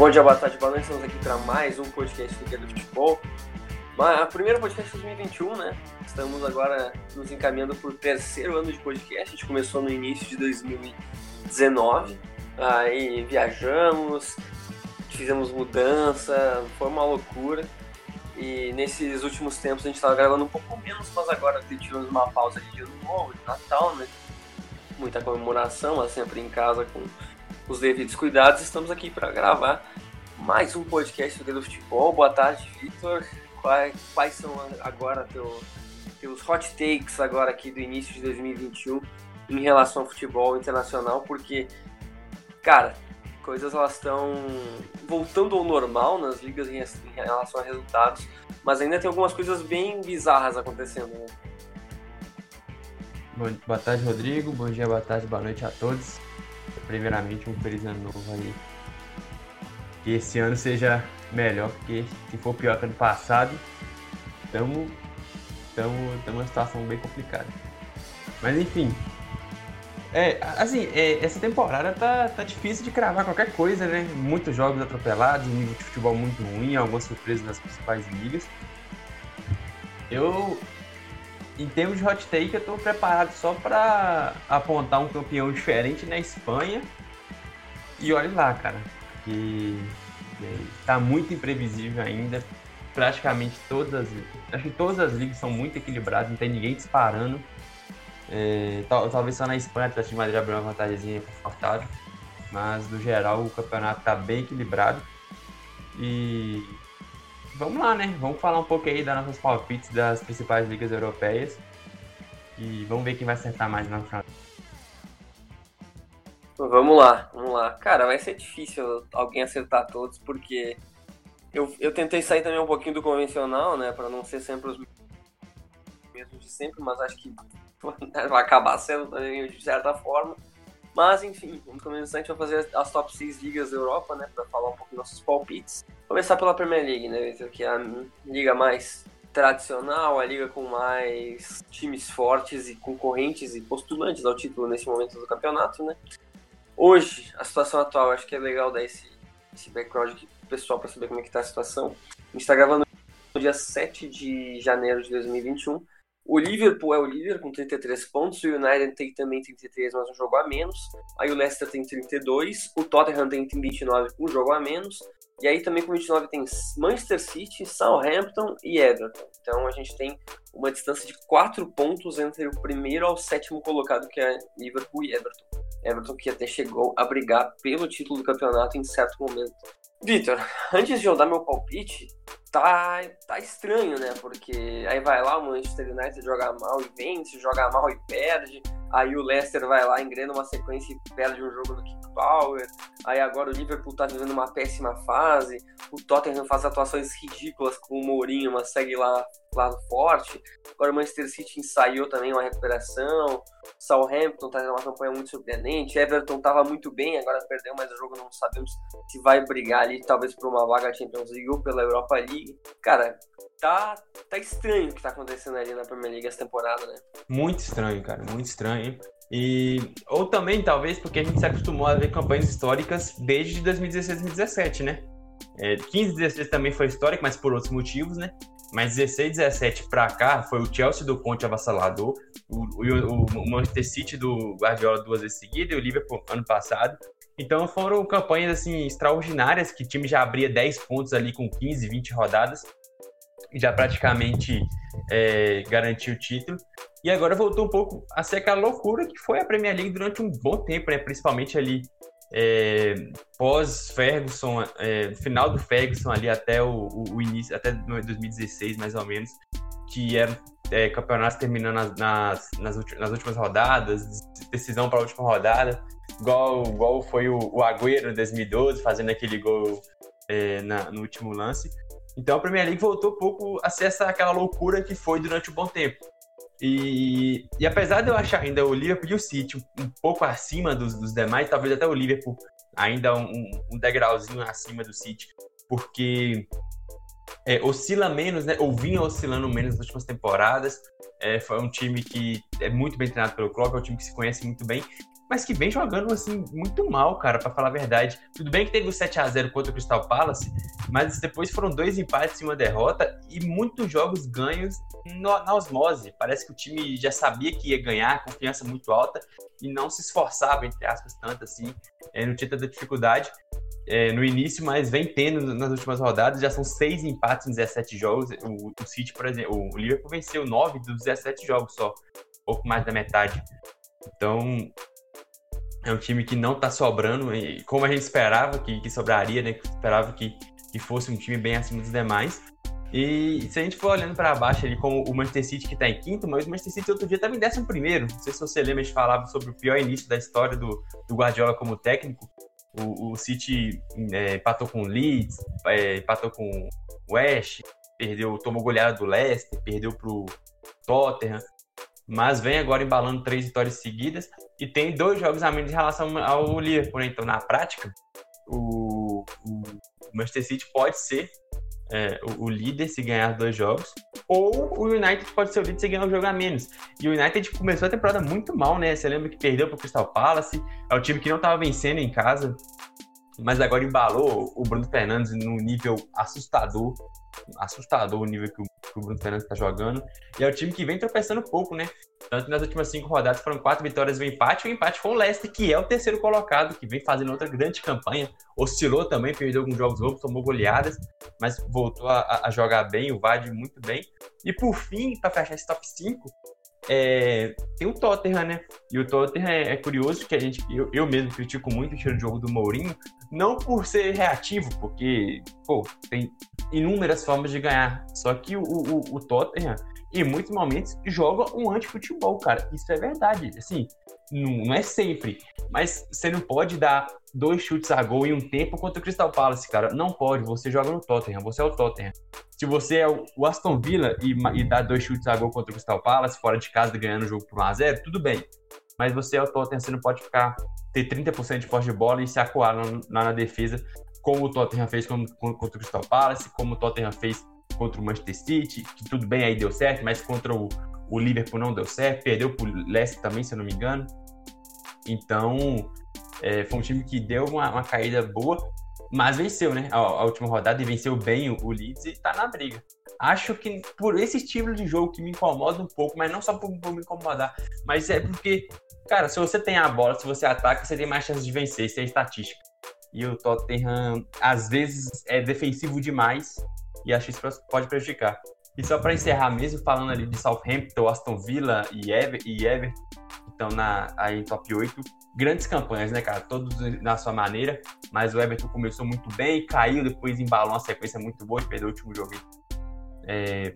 Bom dia, boa tarde, boa noite. Estamos aqui para mais um podcast do Guia do Futebol. A primeira podcast de 2021, né? Estamos agora nos encaminhando para o terceiro ano de podcast. A gente começou no início de 2019. Aí viajamos, fizemos mudança, foi uma loucura. E nesses últimos tempos a gente estava gravando um pouco menos, mas agora tivemos uma pausa de ano novo, de Natal, né? Muita comemoração, mas sempre em casa com os devidos cuidados. Estamos aqui para gravar mais um podcast do do Futebol. Boa tarde, Vitor. Quais, quais, são agora teu, teus hot takes agora aqui do início de 2021 em relação ao futebol internacional? Porque, cara, coisas elas estão voltando ao normal nas ligas em, em, relação a resultados, mas ainda tem algumas coisas bem bizarras acontecendo. Né? Boa tarde, Rodrigo. Bom dia, boa tarde, boa noite a todos primeiramente um feliz ano novo aí. Que esse ano seja melhor, porque se for pior que ano passado, estamos estamos numa situação bem complicada. Mas enfim. É, assim, é, essa temporada tá, tá difícil de cravar qualquer coisa, né? Muitos jogos atropelados, um nível de futebol muito ruim, algumas surpresas nas principais ligas. Eu, em termos de hot take, eu estou preparado só para apontar um campeão diferente na Espanha. E olha lá, cara, que está muito imprevisível ainda. Praticamente todas, acho que todas as ligas são muito equilibradas, não tem ninguém disparando. É, talvez só na Espanha o Atlético de Madrid abriu uma vantagemzinha confortável, mas no geral o campeonato está bem equilibrado. E vamos lá, né? Vamos falar um pouco aí das nossas palpites das principais ligas europeias. E vamos ver quem vai acertar mais na final. Vamos lá, vamos lá. Cara, vai ser difícil alguém acertar todos, porque eu, eu tentei sair também um pouquinho do convencional, né? Para não ser sempre os mesmos de sempre, mas acho que vai acabar sendo de certa forma. Mas enfim, vamos começar, a gente vai fazer as top 6 ligas da Europa, né? Para falar um pouco dos nossos palpites. Começar pela Premier League, né? Que é a liga mais tradicional, a liga com mais times fortes e concorrentes e postulantes ao título nesse momento do campeonato, né? Hoje, a situação atual, acho que é legal dar esse, esse background aqui pro pessoal para saber como é que tá a situação. A gente está gravando no dia 7 de janeiro de 2021. O Liverpool é o líder com 33 pontos, o United tem também 33, mas um jogo a menos. Aí o Leicester tem 32, o Tottenham tem 29 com um jogo a menos. E aí também com 29 tem Manchester City, Southampton e Everton. Então a gente tem uma distância de 4 pontos entre o primeiro ao sétimo colocado, que é Liverpool e Everton. Everton que até chegou a brigar pelo título do campeonato em certo momento. Vitor, antes de eu dar meu palpite, tá, tá estranho, né? Porque aí vai lá, o Manchester United joga mal e vence, joga mal e perde. Aí o Leicester vai lá, engrena uma sequência e perde um jogo no King Power. Aí agora o Liverpool tá vivendo uma péssima fase. O Tottenham faz atuações ridículas com o Mourinho, mas segue lá, lá forte. Agora o Manchester City ensaiou também uma recuperação. Southampton tá tendo uma campanha muito surpreendente. Everton tava muito bem, agora perdeu mais o jogo, não sabemos se vai brigar ali, talvez por uma vaga Champions League ou pela Europa League. Cara, tá, tá estranho o que tá acontecendo ali na Premier League essa temporada, né? Muito estranho, cara, muito estranho. E, ou também, talvez, porque a gente se acostumou a ver campanhas históricas desde 2016 2017, né? É, 15 16 também foi histórico, mas por outros motivos, né? Mas 16 17 para cá foi o Chelsea do Conte avassalador, o, o, o, Manchester City do Guardiola duas vezes seguidas e o Liverpool ano passado. Então foram campanhas assim extraordinárias que o time já abria 10 pontos ali com 15, 20 rodadas e já praticamente é, garantiu o título. E agora voltou um pouco a ser aquela loucura que foi a Premier League durante um bom tempo, né? Principalmente ali é, pós Ferguson, é, final do Ferguson ali até o, o, o, início, até 2016 mais ou menos, que eram é, campeonatos terminando nas, nas, nas, últimas, nas últimas rodadas, decisão para a última rodada, igual, igual foi o, o Agüero em 2012, fazendo aquele gol é, na, no último lance. Então a Premier League voltou um pouco a ser essa, aquela loucura que foi durante um bom tempo. E, e apesar de eu achar ainda o Liverpool e o City um, um pouco acima dos, dos, demais, talvez até o Liverpool ainda um, um degrauzinho acima do City, porque é, oscila menos, né? Ou vinha oscilando menos nas últimas temporadas. É, foi um time que é muito bem treinado pelo Klopp, é um time que se conhece muito bem. Mas que vem jogando assim muito mal, cara, para falar a verdade. Tudo bem que teve o 7 a 0 contra o Crystal Palace, mas depois foram dois empates e uma derrota e muitos jogos ganhos no, na osmose. Parece que o time já sabia que ia ganhar, confiança muito alta e não se esforçava, entre aspas, tanto assim, é, não tinha tanta dificuldade é, no início, mas vem tendo nas últimas rodadas. Já são seis empates em 17 jogos. O, o City, por exemplo, o Liverpool venceu nove dos 17 jogos só, pouco mais da metade. Então, é um time que não está sobrando, como a gente esperava que, que sobraria, né? Esperava que, que fosse um time bem acima dos demais. E se a gente for olhando para baixo ali, como o Manchester City que está em quinto, mas o Manchester City outro dia estava em décimo primeiro. Não sei se você lembra, a gente falava sobre o pior início da história do, do Guardiola como técnico. O, o City é, empatou com o Leeds, é, empatou com o West, perdeu, tomou goleada do Leicester, perdeu pro Tottenham, mas vem agora embalando três vitórias seguidas e tem dois jogos a menos em relação ao Liverpool. Né? Então, na prática, o, o Manchester City pode ser é, o, o, líder se ganhar dois jogos, ou o United pode ser o líder se ganhar um jogo a menos. E o United começou a temporada muito mal, né? Você lembra que perdeu para o Crystal Palace, é o time que não estava vencendo em casa, mas agora embalou o Bruno Fernandes num nível assustador, assustador o nível que o, que o Bruno Fernandes está jogando. E é o time que vem tropeçando pouco, né? Tanto nas últimas cinco rodadas foram quatro vitórias e um empate. O um empate com o Leicester, que é o terceiro colocado, que vem fazendo outra grande campanha. Oscilou também, perdeu alguns jogos loucos, tomou goleadas, mas voltou a, a jogar bem, o Vade muito bem. E por fim, para fechar esse top 5, é, tem o Tottenham, né? E o Tottenham é, é curioso que a gente, eu, eu, mesmo critico muito o estilo de jogo do Mourinho, não por ser reativo, porque, pô, tem inúmeras formas de ganhar. Só que o, o, o Tottenham, em muitos momentos, joga um anti-futebol, cara. Isso é verdade. Assim, não, não, é sempre. Mas você não pode dar dois chutes a gol em um tempo contra o Crystal Palace, cara. Não pode. Você joga no Tottenham. Você é o Tottenham. Se você é o Aston Villa e, e dá dois chutes a gol contra o Crystal Palace, fora de casa, ganhando o jogo por 1x0, tudo bem. Mas você é o Tottenham. Você não pode ficar ter 30% de posse de bola e se acuar na, na defesa, como o Tottenham fez contra, contra o Crystal Palace, como o Tottenham fez contra o Manchester City, que tudo bem aí deu certo, mas contra o, o Liverpool não deu certo, perdeu pro Leicester também, se eu não me engano. Então, é, foi um time que deu uma, uma caída boa, mas venceu, né? A, a, última rodada e venceu bem o, o Leeds e tá na briga. Acho que por esse estilo de jogo que me incomoda um pouco, mas não só por, por me incomodar, mas é porque, cara, se você tem a bola, se você ataca, você tem mais chance de vencer, isso é estatística. E o Tottenham, às vezes, é defensivo demais e acho que isso pode prejudicar. E só para encerrar mesmo, falando ali de Southampton, Aston Villa e, e Everton, estão na, aí em top 8. Grandes campanhas, né, cara? Todos na sua maneira. Mas o Everton começou muito bem, caiu, depois embalou uma sequência muito boa e perdeu o último jogo é,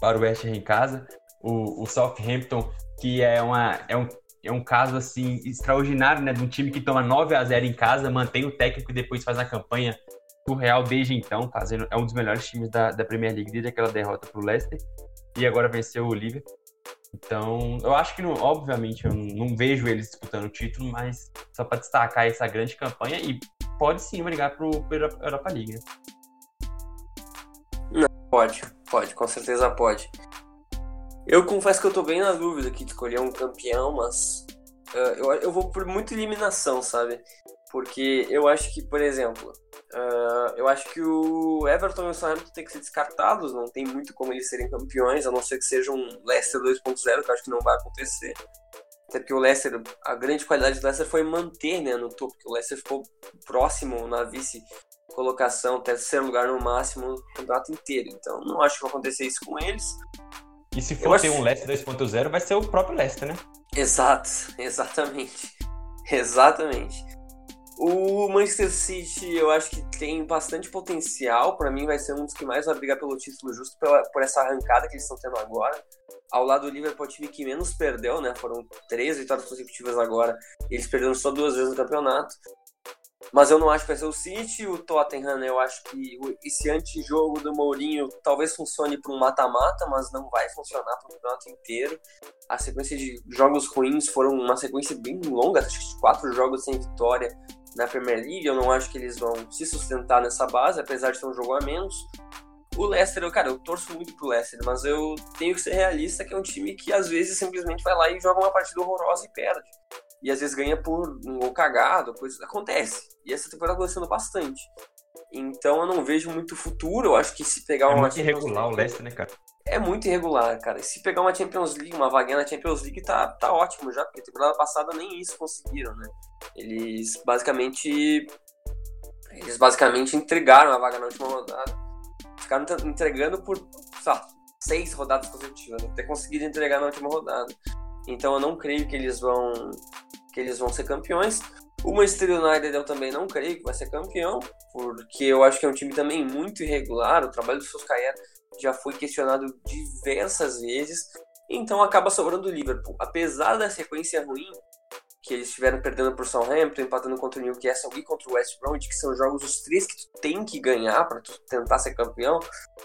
para o West Ham em casa. O, o Southampton, que é, uma, é, um, é um caso assim extraordinário, né? De um time que toma 9 a 0 em casa, mantém o técnico e depois faz a campanha surreal desde então, fazendo, é um dos melhores times da, da Premier League desde aquela derrota para o Leicester e agora venceu o Liverpool. Então, eu acho que, não, obviamente, eu não vejo eles disputando o título, mas só para destacar essa grande campanha e pode sim brigar para a Europa League. Né? Pode, pode, com certeza pode. Eu confesso que eu tô bem na dúvida aqui de escolher um campeão, mas uh, eu, eu vou por muita eliminação, sabe? Porque eu acho que, por exemplo, Uh, eu acho que o Everton e o Southampton têm que ser descartados, não tem muito como eles serem campeões, a não ser que seja um Leicester 2.0, que eu acho que não vai acontecer. Até porque o Leicester, a grande qualidade do Leicester foi manter né, no topo, porque o Leicester ficou próximo na vice-colocação, terceiro lugar no máximo o campeonato inteiro. Então não acho que vai acontecer isso com eles. E se for ter um Leicester 2.0, vai ser o próprio Leicester, né? Exato, exatamente. Exatamente. O Manchester City, eu acho que tem bastante potencial. Para mim, vai ser um dos que mais vai brigar pelo título, justo pela, por essa arrancada que eles estão tendo agora. Ao lado do Liverpool, o time que menos perdeu, né? Foram três vitórias consecutivas agora. Eles perderam só duas vezes no campeonato. Mas eu não acho que vai ser o City. O Tottenham, eu acho que esse antijogo do Mourinho talvez funcione para um mata-mata, mas não vai funcionar para o campeonato inteiro. A sequência de jogos ruins foram uma sequência bem longa, acho que quatro jogos sem vitória na Premier League. Eu não acho que eles vão se sustentar nessa base, apesar de ter um jogo a menos. O Leicester, eu, cara, eu torço muito pro Leicester, mas eu tenho que ser realista que é um time que às vezes simplesmente vai lá e joga uma partida horrorosa e perde. E às vezes ganha por um gol cagado, coisa acontece. E essa temporada tá acontecendo bastante. Então eu não vejo muito futuro. Eu acho que se pegar é uma. muito irregular o Leicester, né, cara? É muito irregular, cara. E se pegar uma Champions League, uma vaguinha na Champions League, tá, tá ótimo já, porque temporada passada nem isso conseguiram, né? Eles basicamente. Eles basicamente entregaram a vaga na última rodada. Ficaram entregando por, sei lá, seis rodadas consecutivas, até conseguiram entregar na última rodada. Então eu não creio que eles vão que eles vão ser campeões. O Manchester United eu também não creio que vai ser campeão, porque eu acho que é um time também muito irregular. O trabalho do Solskjaer já foi questionado diversas vezes, então acaba sobrando o Liverpool. Apesar da sequência ruim, que eles estiveram perdendo por Southampton, empatando contra o Newcastle e contra o West Bromwich, que são jogos os três que tu tem que ganhar para tu tentar ser campeão.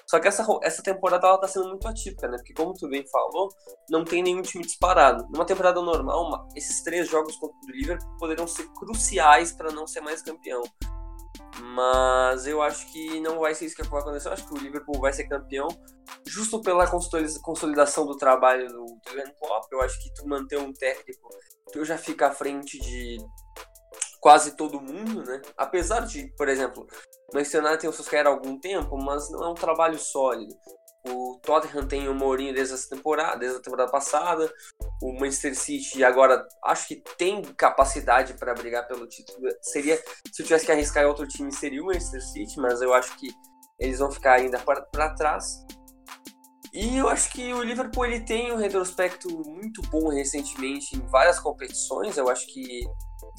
Só que essa, essa temporada ela tá sendo muito atípica, né? Porque como tu bem falou, não tem nenhum time disparado. Numa temporada normal, uma, esses três jogos contra o Liverpool poderiam ser cruciais para não ser mais campeão. Mas eu acho que não vai ser isso que vai acontecer. Eu acho que o Liverpool vai ser campeão justo pela consolidação do trabalho do Jurgen Klopp. Eu acho que tu manter um técnico, tu já fica à frente de quase todo mundo, né? Apesar de, por exemplo, United tem o Solskjaer há algum tempo, mas não é um trabalho sólido. O Tottenham tem o Mourinho desde essa temporada, desde a temporada passada. O Manchester City agora acho que tem capacidade para brigar pelo título. Seria se eu tivesse que arriscar em outro time seria o Manchester City, mas eu acho que eles vão ficar ainda para trás. E eu acho que o Liverpool ele tem um retrospecto muito bom recentemente em várias competições. Eu acho que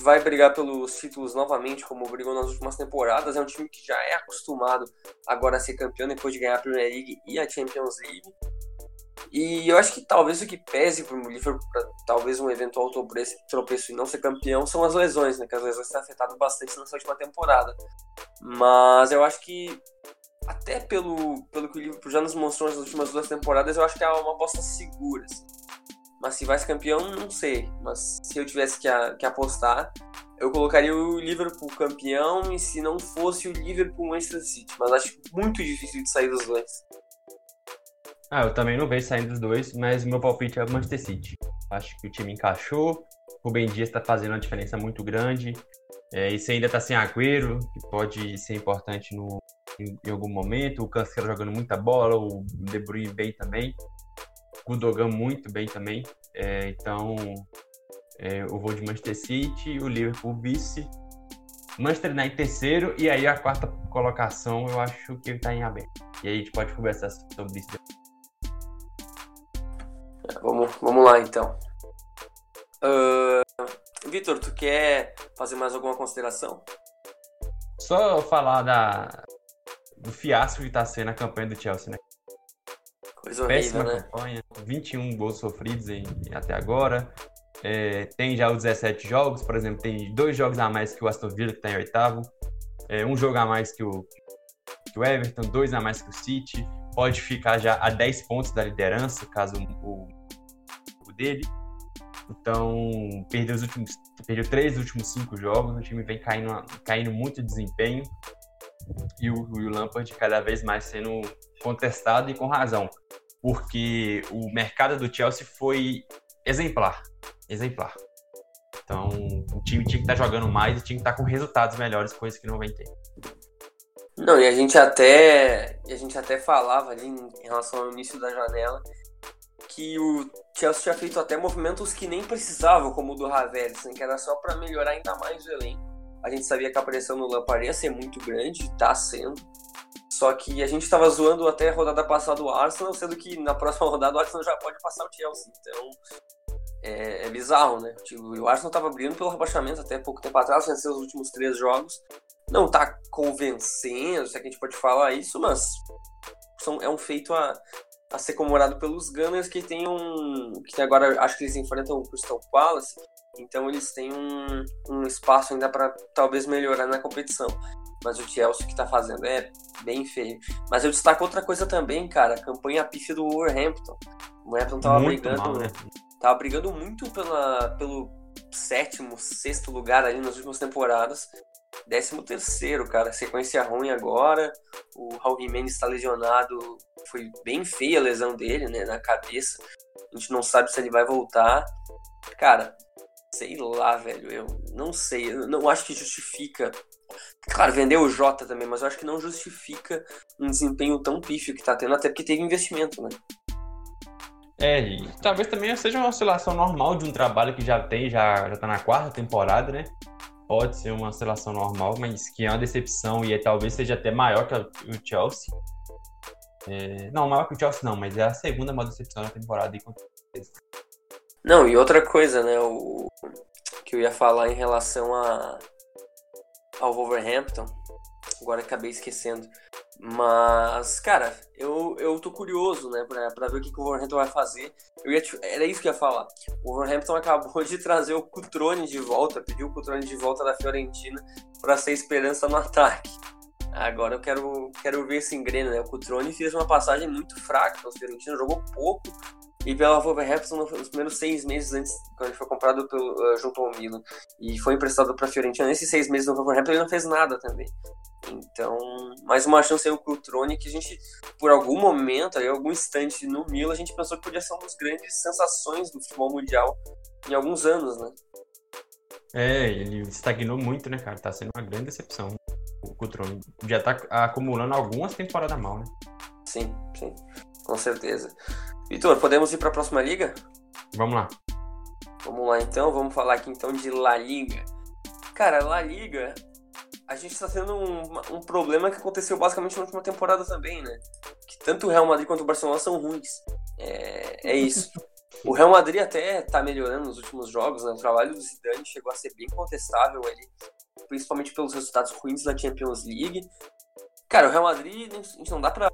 vai brigar pelos títulos novamente, como brigou nas últimas temporadas. É um time que já é acostumado agora a ser campeão depois de ganhar a Premier League e a Champions League. E eu acho que talvez o que pese para o Liverpool, para talvez um eventual tropeço e não ser campeão, são as lesões, né? Que as lesões têm afetado bastante nessa última temporada. Mas eu acho que, até pelo, pelo que o Liverpool já nos mostrou nas últimas duas temporadas, eu acho que é uma aposta segura. Assim. Mas se vai ser campeão, não sei. Mas se eu tivesse que, a, que apostar, eu colocaria o Liverpool campeão e se não fosse o Liverpool Manchester City. Mas acho muito difícil de sair dos dois. Ah, eu também não vejo saindo dos dois, mas meu palpite é o Manchester City. Acho que o time encaixou, o Ben Dias está fazendo uma diferença muito grande. É, e você ainda está sem Agüero, que pode ser importante no, em, em algum momento. O Cancelo jogando muita bola, o De Bruyne bem também. Gundogan muito bem também. É, então, é, eu vou de Manchester City, o Liverpool vice, Manchester United terceiro, e aí a quarta colocação eu acho que ele está em aberto. E aí a gente pode conversar sobre isso. Vamos, vamos lá então. Uh, Vitor, tu quer fazer mais alguma consideração? Só falar da, do fiasco que está sendo a campanha do Chelsea, né? Coisa horrível, Péssima né? campanha, 21 gols sofridos em, até agora. É, tem já os 17 jogos, por exemplo, tem dois jogos a mais que o Aston Villa, que está em oitavo. É, um jogo a mais que o, que o Everton, dois a mais que o City. Pode ficar já a 10 pontos da liderança, caso o, o dele. Então, perdeu os últimos, perdeu três dos últimos cinco jogos, o time vem caindo, caindo muito de desempenho e o, o Lampard cada vez mais sendo contestado e com razão, porque o mercado do Chelsea foi exemplar, exemplar. Então, o time tinha que estar tá jogando mais e tinha que estar tá com resultados melhores, coisa que não vem ter. Não, e a gente até, a gente até falava ali em relação ao início da janela que o Chelsea tinha feito até movimentos que nem precisavam, como o do Havertz, né, que era só para melhorar ainda mais o elenco. A gente sabia que a pressão no Lampard ia ser muito grande, tá sendo. Só que a gente estava zoando até a rodada passada o Arsenal, sendo que na próxima rodada o Arsenal já pode passar o Chelsea. Então é, é bizarro, né? Tipo, o Arsenal estava brigando pelo rebaixamento até pouco tempo atrás, venceu os últimos três jogos. Não tá convencendo, se é que a gente pode falar isso, mas são, é um feito a, a ser comemorado pelos Gunners que tem um. que agora acho que eles enfrentam o Crystal Palace. Então eles têm um, um espaço ainda para talvez melhorar na competição. Mas o Chelsea que tá fazendo é bem feio. Mas eu destaco outra coisa também, cara, a campanha pífia do Wolverhampton. O Wolverhampton tava Muito brigando, mal, né? tava brigando muito pela, pelo sétimo, sexto lugar ali nas últimas temporadas. Décimo terceiro, cara, sequência ruim agora. O Raul Jimenez está lesionado, foi bem feia a lesão dele, né, na cabeça. A gente não sabe se ele vai voltar. Cara, sei lá, velho. Eu não sei. Eu não acho que justifica. Claro, vendeu o Jota também, mas eu acho que não justifica um desempenho tão pífio que tá tendo, até porque teve investimento, né? É, e talvez também seja uma oscilação normal de um trabalho que já tem, já, já tá na quarta temporada, né? Pode ser uma oscilação normal, mas que é uma decepção e é, talvez seja até maior que o Chelsea. É, não, maior que o Chelsea não, mas é a segunda maior decepção da temporada e com certeza. Não, e outra coisa, né? O que eu ia falar em relação a, ao Wolverhampton, agora acabei esquecendo. Mas, cara, eu, eu tô curioso, né, pra, pra ver o que, que o Wolverhampton vai fazer. Eu ia te, era isso que eu ia falar. O Wolverhampton acabou de trazer o Cutrone de volta, pediu o Cutrone de volta da Fiorentina para ser esperança no ataque. Agora eu quero, quero ver esse engrena, né? O Cutrone fez uma passagem muito fraca pelo Fiorentina, jogou pouco, e pela Wolverhampton nos primeiros seis meses antes, quando ele foi comprado pelo, uh, junto ao Milan e foi emprestado para a Fiorentina, nesses seis meses no Wolverhampton ele não fez nada também. Então, mais uma chance aí o Cutrone que a gente, por algum momento, aí, algum instante no Milan, a gente pensou que podia ser uma das grandes sensações do futebol mundial em alguns anos, né? É, ele estagnou muito, né, cara? Tá sendo uma grande decepção. O Cutrone já tá acumulando algumas temporadas mal, né? Sim, sim, com certeza. Vitor, podemos ir para a próxima liga? Vamos lá. Vamos lá então, vamos falar aqui então de La Liga. Cara, La Liga, a gente está tendo um, um, problema que aconteceu basicamente na última temporada também, né? Que tanto o Real Madrid quanto o Barcelona são ruins. É, é isso. o Real Madrid até está melhorando nos últimos jogos, né? O trabalho do Zidane chegou a ser bem contestável ali, principalmente pelos resultados ruins da Champions League. Cara, o Real Madrid, a gente não dá para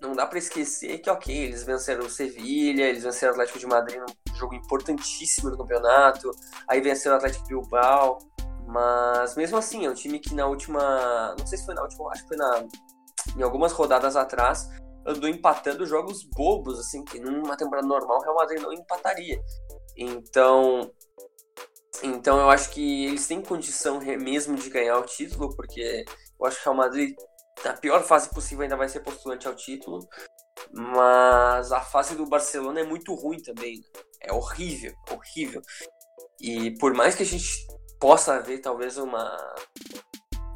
não dá para esquecer que, ok, eles venceram o Sevilha, eles venceram o Atlético de Madrid num jogo importantíssimo do campeonato, aí venceram o Atlético Bilbao, mas mesmo assim, é um time que na última, não sei se foi na última, acho que foi na, em algumas rodadas atrás, andou empatando jogos bobos, assim, que numa temporada normal o Real Madrid não empataria. Então, então eu acho que eles têm condição mesmo de ganhar o título, porque eu acho que o Real Madrid na pior fase possível ainda vai ser postulante ao título, mas a fase do Barcelona é muito ruim também. Né? É horrível, horrível. E por mais que a gente possa ver talvez uma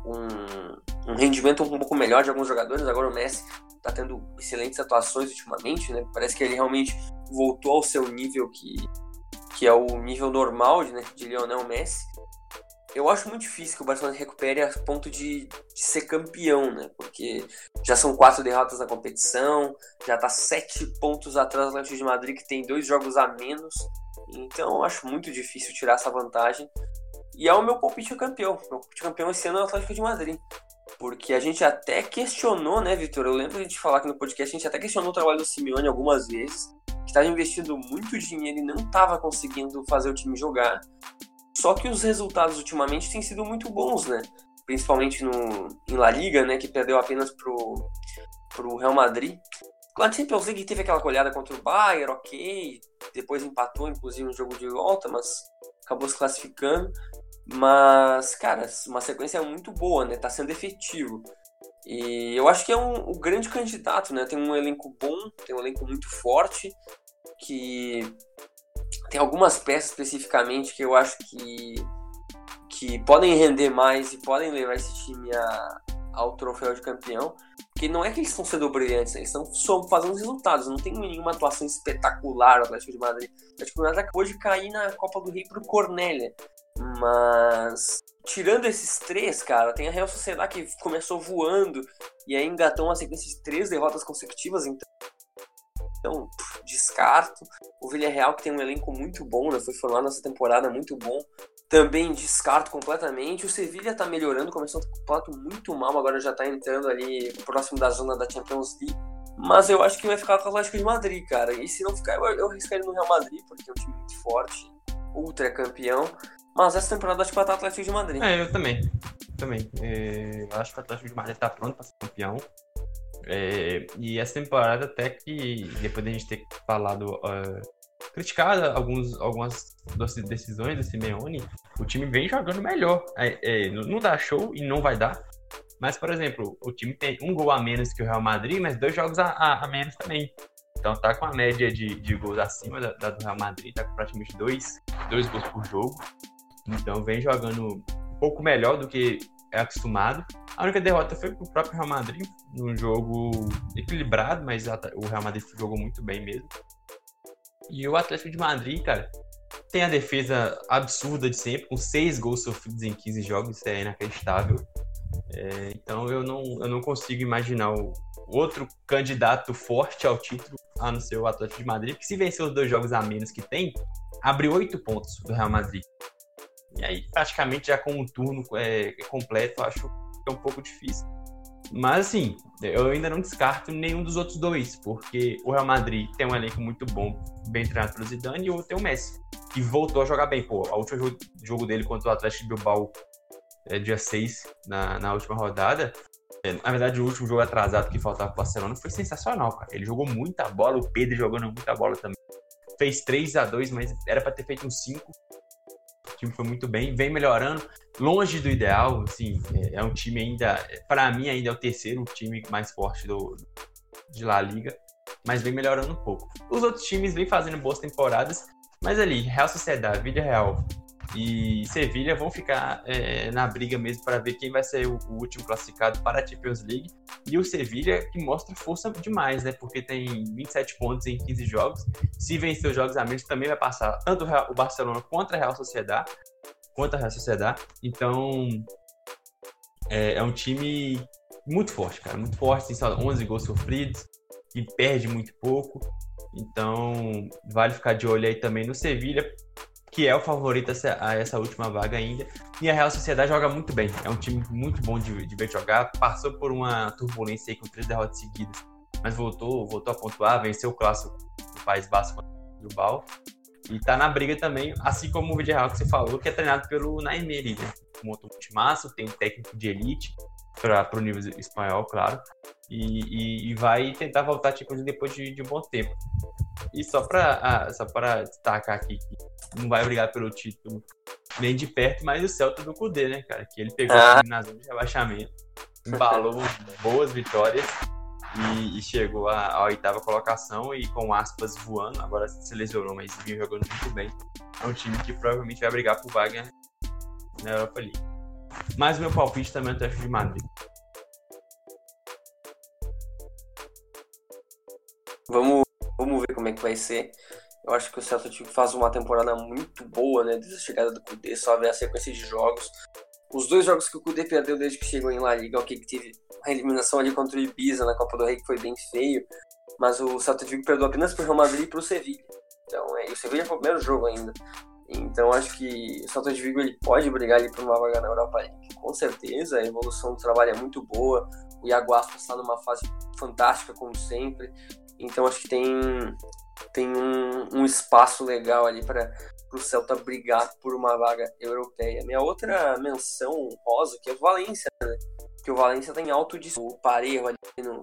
um, um rendimento um pouco melhor de alguns jogadores, agora o Messi está tendo excelentes atuações ultimamente, né? Parece que ele realmente voltou ao seu nível que, que é o nível normal né, de Lionel Messi eu acho muito difícil que o Barcelona recupere a ponto de, de, ser campeão, né? Porque já são quatro derrotas na competição, já tá sete pontos atrás do Atlético de Madrid, que tem dois jogos a menos. Então eu acho muito difícil tirar essa vantagem. E é o meu palpite campeão. Meu palpite campeão esse ano é o Atlético de Madrid. Porque a gente até questionou, né, Vitor? Eu lembro de a gente falar aqui no podcast, a gente até questionou o trabalho do Simeone algumas vezes, que estava investindo muito dinheiro e não estava conseguindo fazer o time jogar. Só que os resultados ultimamente têm sido muito bons, né? Principalmente no, em La Liga, né? Que perdeu apenas pro, pro Real Madrid. Claro, sei que teve aquela colhada contra o Bayern, ok. Depois empatou, inclusive, no jogo de volta, mas acabou se classificando. Mas, cara, uma sequência muito boa, né? Tá sendo efetivo. E eu acho que é um, um grande candidato, né? Tem um elenco bom, tem um elenco muito forte, que tem algumas peças especificamente que eu acho que, que podem render mais e podem levar esse time a, ao troféu de campeão. Porque não é que eles estão sendo brilhantes, né? eles estão fazendo resultados. Não tem nenhuma atuação espetacular o Atlético de Madrid. O Atlético de Madrid acabou de cair na Copa do Rei pro Cornélia. Mas, tirando esses três, cara, tem a Real Sociedade que começou voando e aí engatou uma sequência de três derrotas consecutivas. Então, então, descarto. O Villarreal, que tem um elenco muito bom, né? Foi formado nessa temporada muito bom. Também descarto completamente. O Sevilha tá melhorando, começou um campeonato muito mal, agora já tá entrando ali próximo da zona da Champions League. Mas eu acho que vai ficar com o Atlético de Madrid, cara. E se não ficar, eu, eu arriscaria no Real Madrid, porque é um time muito forte, ultra campeão. Mas essa temporada acho que vai estar Atlético de Madrid. É, eu também. Também. É, eu acho que o Atlético de Madrid tá pronto para ser campeão. É, e essa temporada até que, depois de a gente ter falado, uh, criticado alguns, algumas decisões do Simeone, o time vem jogando melhor. É, é, não dá show e não vai dar. Mas, por exemplo, o time tem um gol a menos que o Real Madrid, mas dois jogos a, a, a menos também. Então tá com a média de, de gols acima da, da, do Real Madrid, tá com praticamente dois, dois gols por jogo. Então vem jogando um pouco melhor do que é acostumado. A única derrota foi pro próprio Real Madrid, num jogo equilibrado, mas o Real Madrid jogou muito bem mesmo. E o Atlético de Madrid, cara, tem a defesa absurda de sempre, com seis gols sofridos em 15 jogos, isso é inacreditável. É, então eu não, eu não consigo imaginar o outro candidato forte ao título a não ser o Atlético de Madrid, que se vencer os dois jogos a menos que tem, abre oito pontos do Real Madrid. E aí, praticamente já com um turno é, completo, acho que é um pouco difícil. Mas, assim, eu ainda não descarto nenhum dos outros dois, porque o Real Madrid tem um elenco muito bom, bem treinado pelo Zidane, e o outro tem o Messi, que voltou a jogar bem. Pô, o último jogo dele contra o Atlético de Bilbao, é, dia 6, na, na última rodada, é, na verdade, o último jogo atrasado que faltava para o Barcelona foi sensacional, cara. Ele jogou muita bola, o Pedro jogando muita bola também. Fez 3 a 2 mas era para ter feito um 5. Time foi muito bem, vem melhorando, longe do ideal, assim, é, é um time ainda, para mim ainda é o terceiro time mais forte do de La Liga, mas vem melhorando um pouco. Os outros times vêm fazendo boas temporadas, mas ali, Real Sociedade, Vila Real, e Sevilha vão ficar é, na briga mesmo para ver quem vai ser o, o, último classificado para a Champions League. E o Sevilha que mostra força demais, né? Porque tem 27 pontos em 15 jogos. Se vencer os jogos a menos, também vai passar tanto o Barcelona contra a Real Sociedade, contra a Real Sociedade. Então é, é um time muito forte, cara. Muito forte, tem só 11 gols sofridos e perde muito pouco. Então, vale ficar de olho aí também no Sevilha, que é o favorito a essa última vaga ainda. E a Real Sociedade joga muito bem. É um time muito bom de, de ver jogar. Passou por uma turbulência aí com três derrotas seguidas, mas voltou, voltou a pontuar, venceu o clássico do País Basco do Bal. E tá na briga também, assim como o Villarreal que você falou, que é treinado pelo Naimeri, né? Montou um timaço, tem um técnico de elite para o nível espanhol, claro. E, e, e, vai tentar voltar tipo, depois de, de um bom tempo. E só para ah, só para destacar aqui que não vai brigar pelo título nem de perto, mas o Celta do Cudê, né, cara? Que ele pegou ah. na zona de rebaixamento, embalou boas vitórias e, e chegou à, oitava colocação e com aspas voando. Agora se lesionou, mas vinha jogando muito bem. É um time que provavelmente vai brigar por vaga na Europa League. Mas meu palpite também é o Atlético de Madrid. Vamos, vamos ver como é que vai ser. Eu acho que o Celtic faz uma temporada muito boa, né? Desde a chegada do Kudê, só ver a sequência de jogos. Os dois jogos que o Kudê perdeu desde que chegou em La Liga, ok, que teve a eliminação ali contra o Ibiza na Copa do Rei, que foi bem feio, mas o Celtic Vigo perdeu apenas para o Real Madrid e para o Sevilla. Então, é, e o Sevilla foi o primeiro jogo ainda. Então, acho que o Celtic Vigo ele pode brigar ali por uma vaga na Europa League, com certeza. A evolução do trabalho é muito boa. O Iago Aspas está numa fase fantástica, como sempre. Então acho que tem, tem um, um espaço legal ali para o Celta brigar por uma vaga europeia. Minha outra menção rosa, que é o Valência, né? que o Valência tem alto de o Parejo ali no,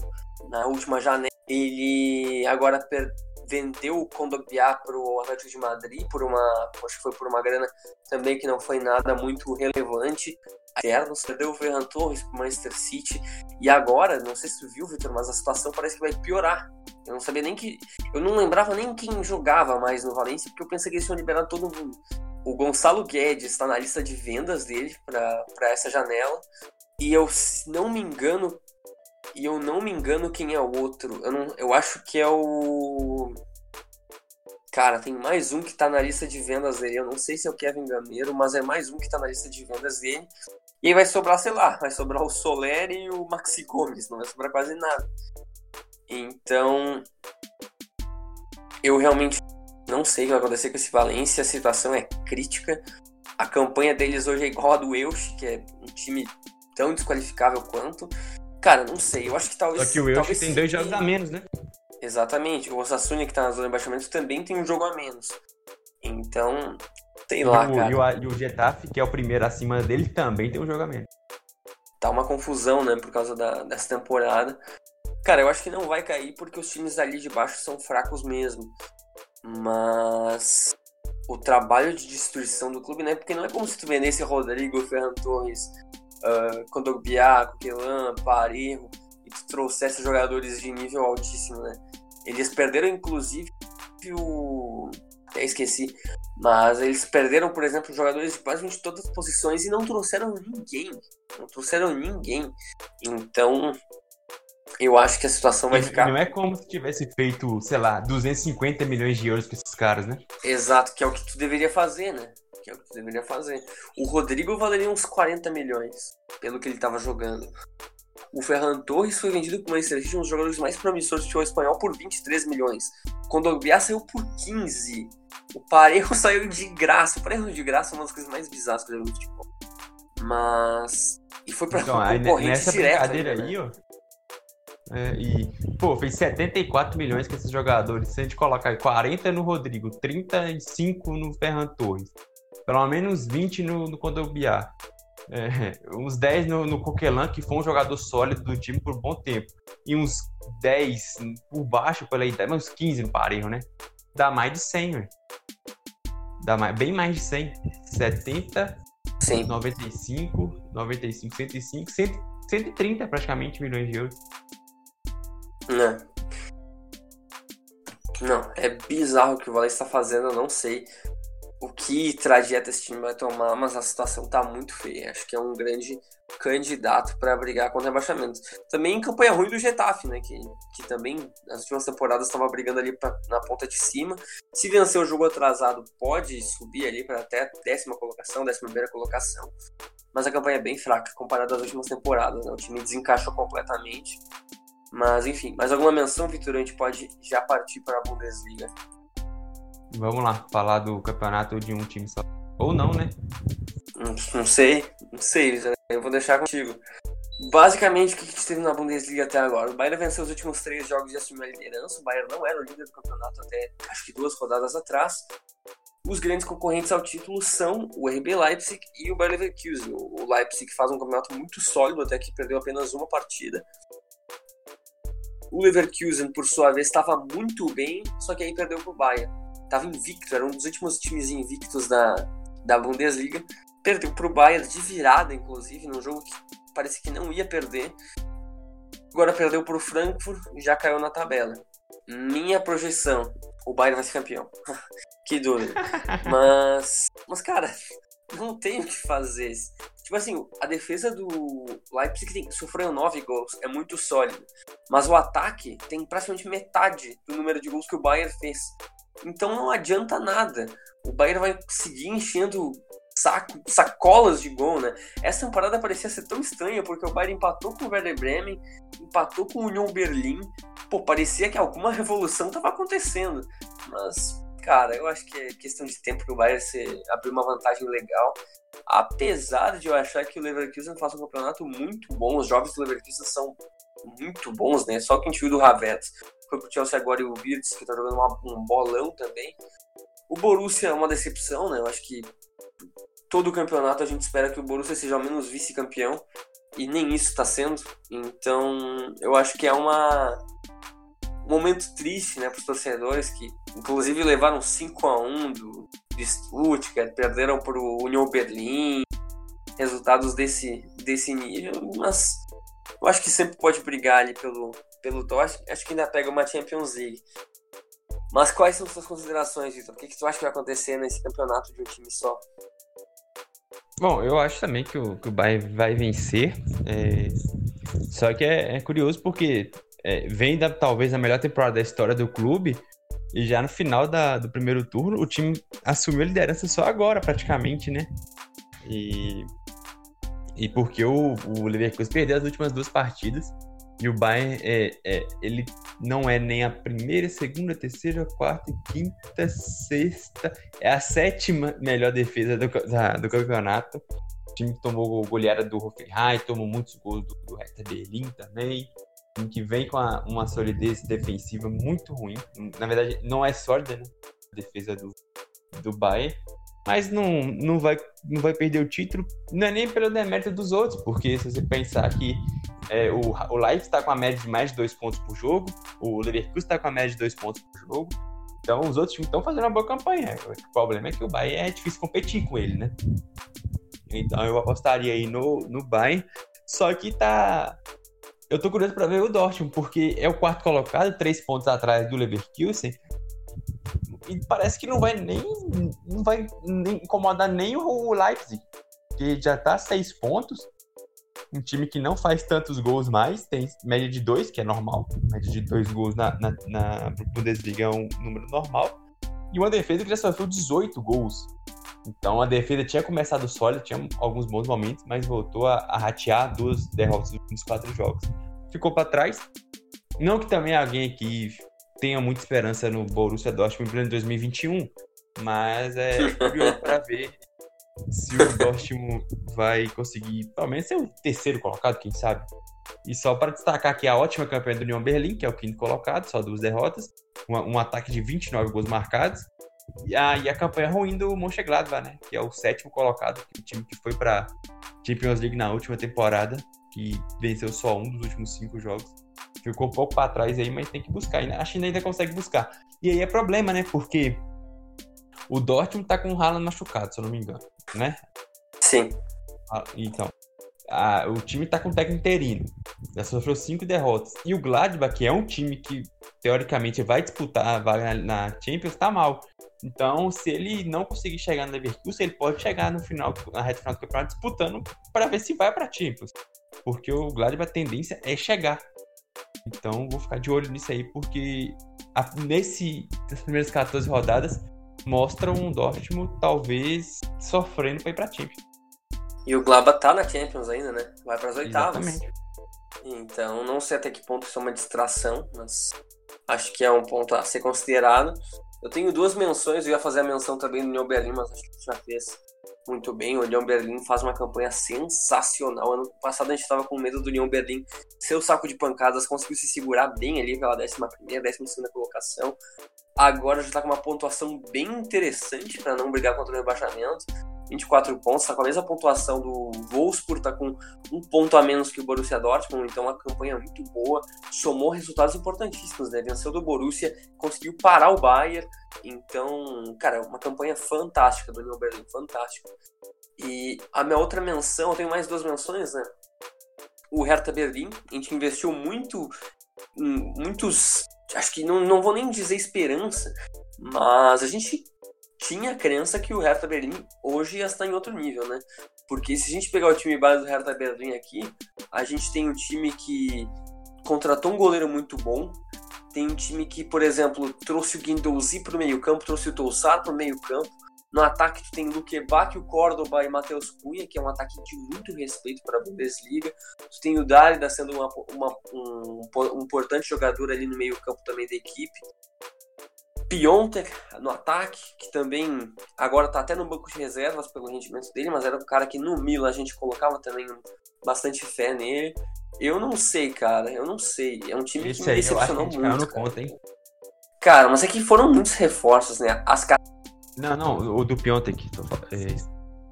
na última janela. Ele agora per, vendeu o Condogbiá para o Atlético de Madrid por uma, acho que foi por uma grana também que não foi nada muito relevante internos, perdeu o Ferran Torres para Manchester City e agora, não sei se tu viu, Vitor, mas a situação parece que vai piorar. Eu não sabia nem que. Eu não lembrava nem quem jogava mais no Valência, porque eu pensei que eles tinham liberado todo mundo. O Gonçalo Guedes está na lista de vendas dele para essa janela. E eu não me engano. E eu não me engano quem é o outro. Eu, não, eu acho que é o. Cara, tem mais um que tá na lista de vendas dele. Eu não sei se é o Kevin Gameiro, mas é mais um que tá na lista de vendas dele. E aí vai sobrar, sei lá, vai sobrar o Soler e o Maxi Gomes, não vai sobrar quase nada. Então, eu realmente não sei o que vai acontecer com esse Valência, a situação é crítica. A campanha deles hoje é igual a do Elche, que é um time tão desqualificável quanto. Cara, não sei, eu acho que talvez. Só que o Elche tem dois jogos a menos, né? Exatamente. O Osasuna, que tá na zona de baixamento, também tem um jogo a menos. Então, sei lá, o, cara. E o, e o Getafe, que é o primeiro acima dele, também tem um jogo a menos. Tá uma confusão, né, por causa da, dessa temporada. Cara, eu acho que não vai cair porque os times ali de baixo são fracos mesmo. Mas o trabalho de destruição do clube, né? Porque não é como se tu vendesse Rodrigo, Ferran Torres, uh, Condogbiá, Coquelin, Parejo e tu trouxesse jogadores de nível altíssimo, né? Eles perderam, inclusive, o. Até esqueci. Mas eles perderam, por exemplo, jogadores de basicamente todas as posições e não trouxeram ninguém. Não trouxeram ninguém. Então, eu acho que a situação vai ficar. Não é como se tivesse feito, sei lá, 250 milhões de euros com esses caras, né? Exato, que é o que tu deveria fazer, né? Que é o que deveria fazer. O Rodrigo valeria uns 40 milhões, pelo que ele estava jogando. O Ferran Torres foi vendido para o Manchester City, um dos jogadores mais promissores do futebol espanhol, por 23 milhões. Quando o Biá saiu por 15. O Parejo saiu de graça. O Parejo de graça é uma das coisas mais bizarras que eu já vi no futebol. Mas. E foi para então, concorrente nessa direta. brincadeira ainda, né? aí, ó. É, e, pô, fez 74 milhões com esses jogadores. Se a gente colocar 40 no Rodrigo, 35 no Ferran Torres, pelo menos 20 no, no Condobiar, é, uns 10 no, no Coquelan, que foi um jogador sólido do time por um bom tempo, e uns 10 por baixo pela ideia, mas uns 15 no Parejo, né? Dá mais de 100, velho. Dá mais, bem mais de 100. 70, Sim. 95, 95, 105, 100, 130 praticamente milhões de euros. Não. Não, é bizarro o que o Valencia está fazendo, eu não sei o que trajeto esse time vai tomar, mas a situação tá muito feia. Acho que é um grande candidato para brigar contra rebaixamento. Também campanha ruim do Getafe, né? Que, que também nas últimas temporadas estava brigando ali pra, na ponta de cima. Se vencer o jogo atrasado, pode subir ali para até décima colocação, décima primeira colocação. Mas a campanha é bem fraca comparada às últimas temporadas. Né? O time desencaixou completamente. Mas enfim, mais alguma menção, Vitor? A gente pode já partir para a Bundesliga. Vamos lá, falar do campeonato de um time só. Ou não, né? Não, não sei, não sei, eu vou deixar contigo. Basicamente, o que gente teve na Bundesliga até agora? O Bayern venceu os últimos três jogos e assumiu a liderança. O Bayern não era o líder do campeonato até acho que duas rodadas atrás. Os grandes concorrentes ao título são o RB Leipzig e o Bayer Leverkusen. O Leipzig faz um campeonato muito sólido, até que perdeu apenas uma partida. O Leverkusen, por sua vez, estava muito bem, só que aí perdeu para o Bayern. Estava invicto, era um dos últimos times invictos da, da Bundesliga. Perdeu para o Bayern de virada, inclusive, num jogo que parecia que não ia perder. Agora perdeu para o Frankfurt e já caiu na tabela. Minha projeção, o Bayern vai ser campeão. que dúvida. Mas, mas cara, não tem o que fazer. Tipo assim, a defesa do Leipzig tem, sofreu nove gols, é muito sólido. Mas o ataque tem praticamente metade do número de gols que o Bayern fez. Então não adianta nada. O Bayern vai seguir enchendo saco, sacolas de gol, né? Essa temporada parecia ser tão estranha porque o Bayern empatou com o Werder Bremen, empatou com o Union Berlim. Pô, parecia que alguma revolução estava acontecendo. Mas, cara, eu acho que é questão de tempo que o Bayern se abrir uma vantagem legal. Apesar de eu achar que o Leverkusen faz um campeonato muito bom, os jovens do Leverkusen são muito bons, né? Só que a gente viu do Havertz foi pro Chelsea agora e o Wirtz, que tá jogando uma, um bolão também. O Borussia é uma decepção, né? Eu acho que todo campeonato a gente espera que o Borussia seja ao menos vice-campeão e nem isso está sendo. Então, eu acho que é uma um momento triste, né, para os torcedores que inclusive levaram 5 a 1 do de Stuttgart, perderam para o Union Berlim, resultados desse desse nível, mas eu acho que sempre pode brigar ali pelo pelo acho, acho que ainda pega uma Champions League. Mas quais são suas considerações, Vitor? O que, que tu acha que vai acontecer nesse campeonato de um time só? Bom, eu acho também que o, que o Bayern vai vencer. É... Só que é, é curioso porque é, vem da, talvez a melhor temporada da história do clube. E já no final da, do primeiro turno, o time assumiu a liderança só agora, praticamente, né? E, e porque o, o Leverkusen perdeu as últimas duas partidas. E o Bayern, é, é, ele não é nem a primeira, segunda, terceira, quarta, quinta, sexta. É a sétima melhor defesa do, da, do campeonato. O time que tomou goleada do Hoffenheim, tomou muitos gols do, do Hertha Berlim também. Time que vem com a, uma solidez defensiva muito ruim. Na verdade, não é sólida, né? A defesa do, do Bayern mas não, não, vai, não vai perder o título, não é nem pelo demérito dos outros, porque se você pensar que é, o, o Leipzig está com a média de mais de dois pontos por jogo, o Leverkusen está com a média de dois pontos por jogo, então os outros estão fazendo uma boa campanha. O problema é que o Bayern é difícil competir com ele, né? Então eu apostaria aí no, no Bayern, só que tá eu tô curioso para ver o Dortmund, porque é o quarto colocado, três pontos atrás do Leverkusen. E parece que não vai nem, não vai nem incomodar nem o Leipzig, que já tá seis pontos. Um time que não faz tantos gols mais, tem média de dois, que é normal. Média de dois gols na, na, na Bundesliga é um número normal. E uma defesa que já sofreu 18 gols. Então a defesa tinha começado sólida, tinha alguns bons momentos, mas voltou a, a ratear duas derrotas nos quatro jogos. Ficou para trás. Não que também alguém aqui tenha muita esperança no Borussia Dortmund em 2021, mas é curioso para ver se o Dortmund vai conseguir, pelo menos, ser o terceiro colocado, quem sabe. E só para destacar aqui a ótima campanha do União Berlim, que é o quinto colocado, só duas derrotas, um, um ataque de 29 gols marcados, e a, e a campanha ruim do Mönchengladbach, né? Que é o sétimo colocado, o time que foi para Champions League na última temporada, que venceu só um dos últimos cinco jogos. Ficou um pouco para trás aí, mas tem que buscar. A China ainda consegue buscar. E aí é problema, né? Porque o Dortmund tá com o Haaland machucado, se eu não me engano, né? Sim. Ah, então, a, o time tá com o técnico interino. Já sofreu cinco derrotas. E o Gladbach, que é um time que teoricamente vai disputar vaga na, na Champions, tá mal. Então, se ele não conseguir chegar no Leverkusen, ele pode chegar no final, na reta final do campeonato disputando para ver se vai para Champions. Porque o Gladbach a tendência é chegar. Então, vou ficar de olho nisso aí, porque a, nesse, nas primeiras 14 rodadas mostram um Dortmund talvez sofrendo para ir para Champions. E o Gladbach tá na Champions ainda, né? Vai para as oitavas. Exatamente. Então, não sei até que ponto isso é uma distração, mas acho que é um ponto a ser considerado. Eu tenho duas menções, eu ia fazer a menção também do União Berlim, mas acho que já fez muito bem. O União Berlim faz uma campanha sensacional. Ano passado a gente estava com medo do União Berlim ser o saco de pancadas, conseguiu se segurar bem ali pela 11 primeira, 12 segunda colocação. Agora já está com uma pontuação bem interessante para não brigar contra o rebaixamento. 24 pontos, está com a mesma pontuação do Wolfsburg, está com um ponto a menos que o Borussia Dortmund, então uma campanha muito boa, somou resultados importantíssimos, né? Venceu do Borussia, conseguiu parar o Bayern, então, cara, uma campanha fantástica do Union Berlin, fantástica. E a minha outra menção, eu tenho mais duas menções, né? O Hertha Berlim, a gente investiu muito, muitos, acho que não, não vou nem dizer esperança, mas a gente tinha a crença que o Hertha Berlim hoje estar em outro nível, né? Porque se a gente pegar o time base do Hertha Berlim aqui, a gente tem um time que contratou um goleiro muito bom, tem um time que, por exemplo, trouxe o Guindouzi para o meio campo, trouxe o Toussar para o meio campo, no ataque tu tem Luque Bach, o Córdoba e Matheus Cunha, que é um ataque de muito respeito para a Bundesliga. Tu tem o Dálida sendo uma, uma, um, um importante jogador ali no meio campo também da equipe. Piontek no ataque, que também agora está até no banco de reservas pelo rendimento dele, mas era um cara que no Milan a gente colocava também bastante fé nele. Eu não sei, cara, eu não sei. É um time Esse que me decepcionou muito. No conta, hein? Cara, mas é que foram muitos reforços, né? As Não, não, o do Piontek, é,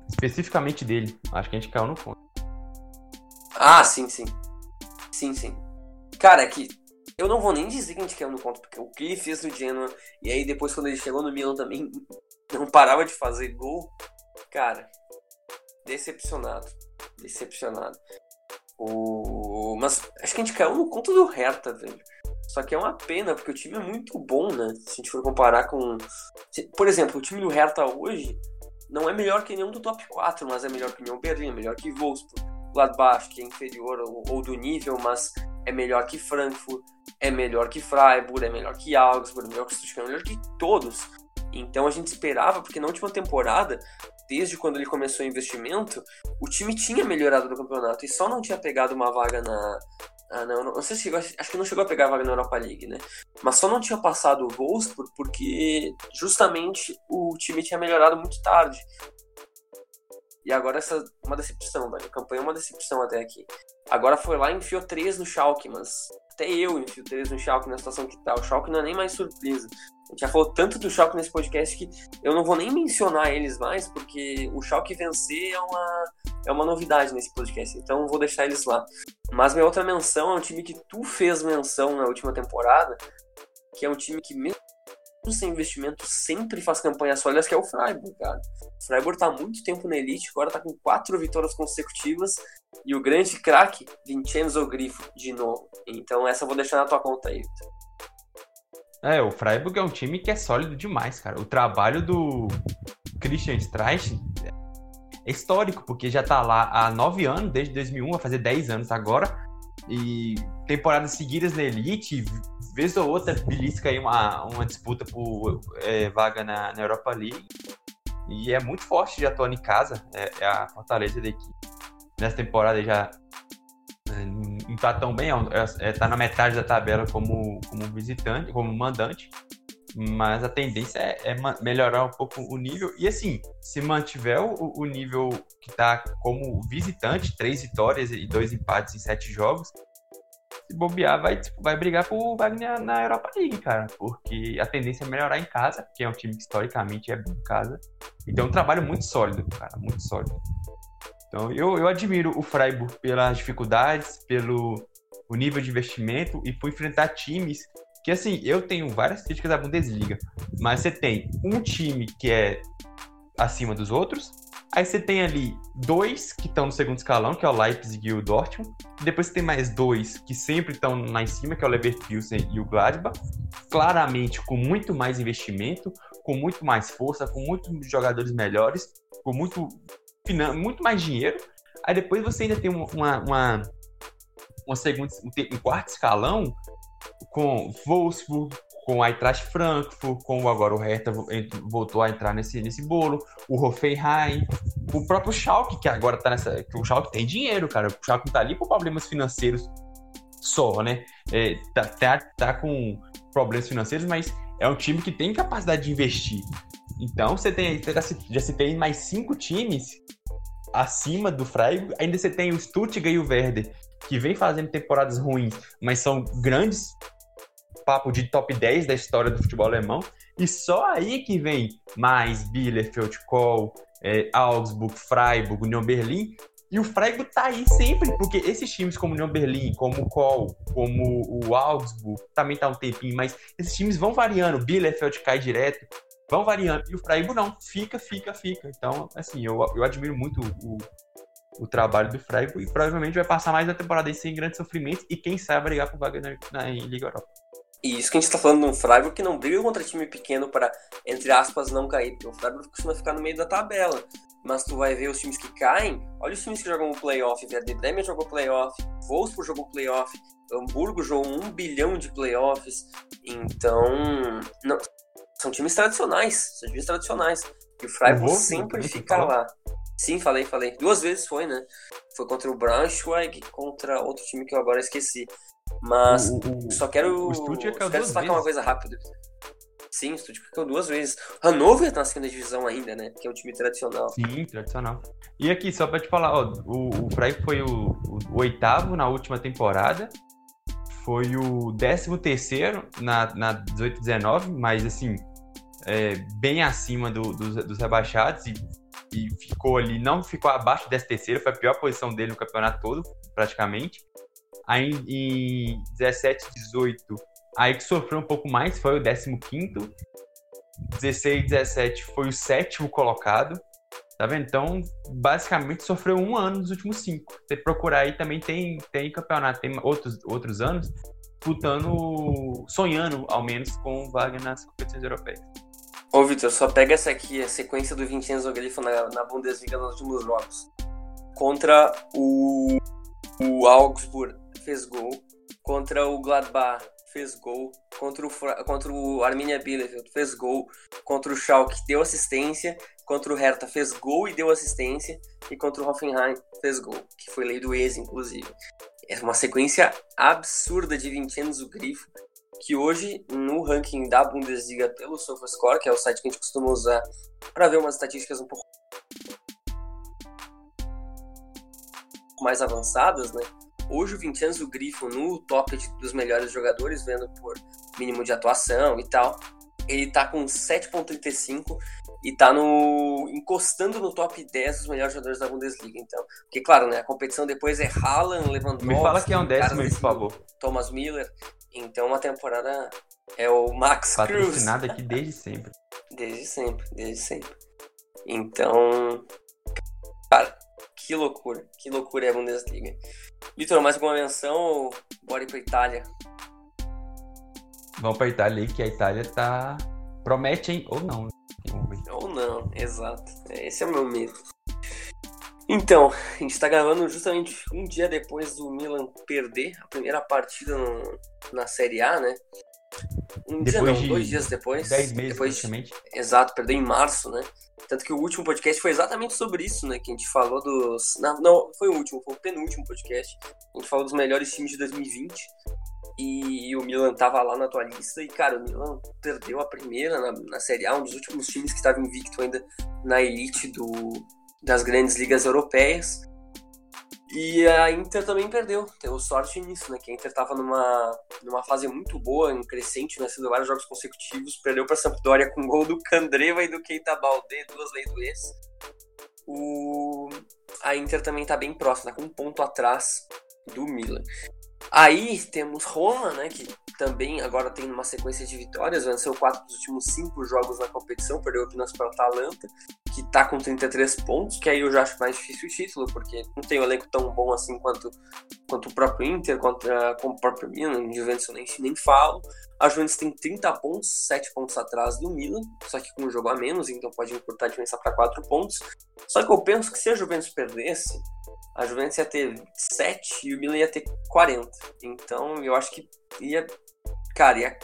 especificamente dele. Acho que a gente caiu no conto. Ah, sim, sim. Sim, sim. Cara, é que eu não vou nem dizer que caiu no ponto, porque o que ele fez no Genoa, e aí depois quando ele chegou no Milan também não parava de fazer gol. Cara, decepcionado. Decepcionado. O... Mas acho que a gente caiu no conto do Hertha, velho. Só que é uma pena, porque o time é muito bom, né? Se a gente for comparar com. Por exemplo, o time do Hertha hoje não é melhor que nenhum do top 4, mas é melhor que nenhum Berlim, é melhor que Wolfsburg. Gladbach, que é inferior ou do nível, mas é melhor que Frankfurt é melhor que Freiburg, é melhor que Augsburg, é melhor que Stuttgart, é melhor que todos. Então a gente esperava, porque na última temporada, desde quando ele começou o investimento, o time tinha melhorado no campeonato e só não tinha pegado uma vaga na. Ah, não, não, não sei se chegou, acho que não chegou a pegar a vaga na Europa League, né? Mas só não tinha passado o Wolfsburg porque justamente o time tinha melhorado muito tarde. E agora essa uma decepção, velho. A campanha é uma decepção até aqui. Agora foi lá e enfiou três no Schalke, mas até eu enfio três no Schalke na situação que tá. O Schalke não é nem mais surpresa. A gente já falou tanto do Schalke nesse podcast que eu não vou nem mencionar eles mais, porque o Schalke vencer é uma, é uma novidade nesse podcast, então vou deixar eles lá. Mas minha outra menção é um time que tu fez menção na última temporada, que é um time que mesmo sem investimento sempre faz campanhas sólidas, que é o Freiburg, cara. O Freiburg tá muito tempo na elite, agora tá com quatro vitórias consecutivas e o grande craque, Vincenzo Grifo, de novo. Então essa eu vou deixar na tua conta aí, Victor. É, o Freiburg é um time que é sólido demais, cara. O trabalho do Christian Streich é histórico, porque já tá lá há nove anos, desde 2001, vai fazer dez anos agora. E temporadas seguidas na Elite, vez ou outra belisca aí uma, uma disputa por é, vaga na, na, Europa League. E é muito forte já atuando em casa, é, é a fortaleza da equipe. Nessa temporada já é, não tá tão bem, é, é, tá na metade da tabela como, como visitante, como mandante mas a tendência é, é, melhorar um pouco o nível. E assim, se mantiver o, o nível que está como visitante, três vitórias e dois empates em sete jogos, se bobear, vai, tipo, vai brigar por Wagner na Europa League, cara. Porque a tendência é melhorar em casa, que é um time que historicamente é bom em casa. Então é um trabalho muito sólido, cara, muito sólido. Então eu, eu admiro o Freiburg pelas dificuldades, pelo o nível de investimento e por enfrentar times que assim, eu tenho várias críticas à Bundesliga, mas você tem um time que é acima dos outros, aí você tem ali dois que estão no segundo escalão, que é o Leipzig e o Dortmund, depois você tem mais dois que sempre estão lá em cima, que é o Leverkusen e o Gladbach, claramente com muito mais investimento, com muito mais força, com muitos jogadores melhores, com muito, muito mais dinheiro. Aí depois você ainda tem uma, uma, uma segunda, um quarto escalão com Wolfsburg, com a Eintracht Frankfurt, com agora o Hertha voltou a entrar nesse, nesse bolo, o Hoffenheim, o próprio Schalke, que agora tá nessa... Que o Schalke tem dinheiro, cara. O Schalke não tá ali por problemas financeiros só, né? É, tá, tá, tá com problemas financeiros, mas é um time que tem capacidade de investir. Então, você tem, já, tem mais cinco times acima do Freiburg, ainda você tem o Stuttgart e o Werder, que vem fazendo temporadas ruins, mas são grandes papo de top 10 da história do futebol alemão. E só aí que vem mais Bielefeld, Kohl, é, Augsburg, Freiburg, União Berlim. E o Freiburg tá aí sempre, porque esses times como União Berlim, como o Kohl, como o Augsburg, também tá um tempinho, mas esses times vão variando. Bielefeld cai direto, vão variando. E o Freiburg não, fica, fica, fica. Então, assim, eu, eu admiro muito o, o trabalho do Freiburg e provavelmente vai passar mais a temporada sem grande sofrimento e quem sabe brigar com vaga na, na Liga Europa. E isso que a gente está falando de um Freiburg que não briga contra time pequeno para, entre aspas, não cair, porque o Freiburg costuma ficar no meio da tabela. Mas tu vai ver os times que caem, olha os times que jogam o playoff, Werder Bremen jogou playoff, Wolfsburg jogou playoff, Hamburgo jogou um bilhão de playoffs, então não, são times tradicionais, são times tradicionais. E o Freiburg sempre fica lá. Sim, falei, falei. Duas vezes foi, né? Foi contra o Braunschweig contra outro time que eu agora esqueci. Mas o, o, só quero, o Stuttgart quero destacar uma coisa rápida. Sim, o Stuttgart caiu duas vezes. Hannover tá na segunda divisão ainda, né? Que é um time tradicional. Sim, tradicional. E aqui, só pra te falar, ó, o, o Freiburg foi o, o, o, oitavo na última temporada. Foi o décimo terceiro na, na 18-19, mas assim, é, bem acima do, dos, dos rebaixados. E e ficou ali, não ficou abaixo dessa terceira, foi a pior posição dele no campeonato todo, praticamente. Aí em 17, 18, aí que sofreu um pouco mais, foi o 15. 16, 17 foi o sétimo colocado. Tá vendo? Então, basicamente sofreu um ano nos últimos cinco. Você procurar aí também tem, tem campeonato, tem outros, outros anos disputando, sonhando ao menos com vaga nas competições europeias. Ô, Vitor, só pega essa aqui, a sequência do Vincenzo Grifo na, na Bundesliga nos últimos jogos. Contra o, o Augsburg, fez gol. Contra o Gladbach, fez gol. Contra o, contra o Arminia Bielefeld, fez gol. Contra o Schalke, deu assistência. Contra o Hertha, fez gol e deu assistência. E contra o Hoffenheim, fez gol. Que foi lei do ex, inclusive. É uma sequência absurda de Vincenzo Grifo que hoje, no ranking da Bundesliga pelo SofaScore, que é o site que a gente costuma usar para ver umas estatísticas um pouco mais avançadas, né? Hoje o Vincenzo Grifo no top dos melhores jogadores, vendo por mínimo de atuação e tal, ele tá com 7.35 e tá no encostando no top 10 dos melhores jogadores da Bundesliga, então. Porque claro, né, a competição depois é Haaland, Lewandowski, Me fala que é um décimo, por favor. Thomas Miller. Então uma temporada é o Max Cruz. Patrocinado aqui desde sempre. Desde sempre, desde sempre. Então, cara, que loucura, que loucura é a Bundesliga. Vitor, mais alguma menção ou bora ir pra Itália? Vamos pra Itália aí, que a Itália tá. Promete, hein? Ou não. Ou não, exato. Esse é o meu medo. Então, a gente tá gravando justamente um dia depois do Milan perder a primeira partida no, na Série A, né? Um depois dia não, de dois dias depois. Dez meses, depois, praticamente. Exato, perdeu em março, né? Tanto que o último podcast foi exatamente sobre isso, né? Que a gente falou dos. Não, não foi o último, foi o penúltimo podcast. A gente falou dos melhores times de 2020. E o Milan tava lá na tua lista. E, cara, o Milan perdeu a primeira na, na Série A, um dos últimos times que estava invicto ainda na elite do, das grandes ligas europeias. E a Inter também perdeu, teve sorte nisso, né? Que a Inter estava numa, numa fase muito boa, em crescente, vencendo né? vários jogos consecutivos, perdeu para a Sampdoria com gol do Candreva e do Keita Balde, duas leis do ex. O... A Inter também está bem próxima, tá com um ponto atrás do Milan. Aí temos Roma, né, que também agora tem uma sequência de vitórias, venceu quatro dos últimos cinco jogos na competição, perdeu apenas para o Atalanta, que está com 33 pontos, que aí eu já acho mais difícil o título, porque não tem um elenco tão bom assim quanto, quanto o próprio Inter, como o próprio Milan, Juventus eu nem, nem falo. A Juventus tem 30 pontos, 7 pontos atrás do Milan, só que com um jogo a menos, então pode encurtar a diferença para 4 pontos. Só que eu penso que se a Juventus perdesse, a Juventus ia ter 7 e o Milan ia ter 40. Então eu acho que ia, cara, ia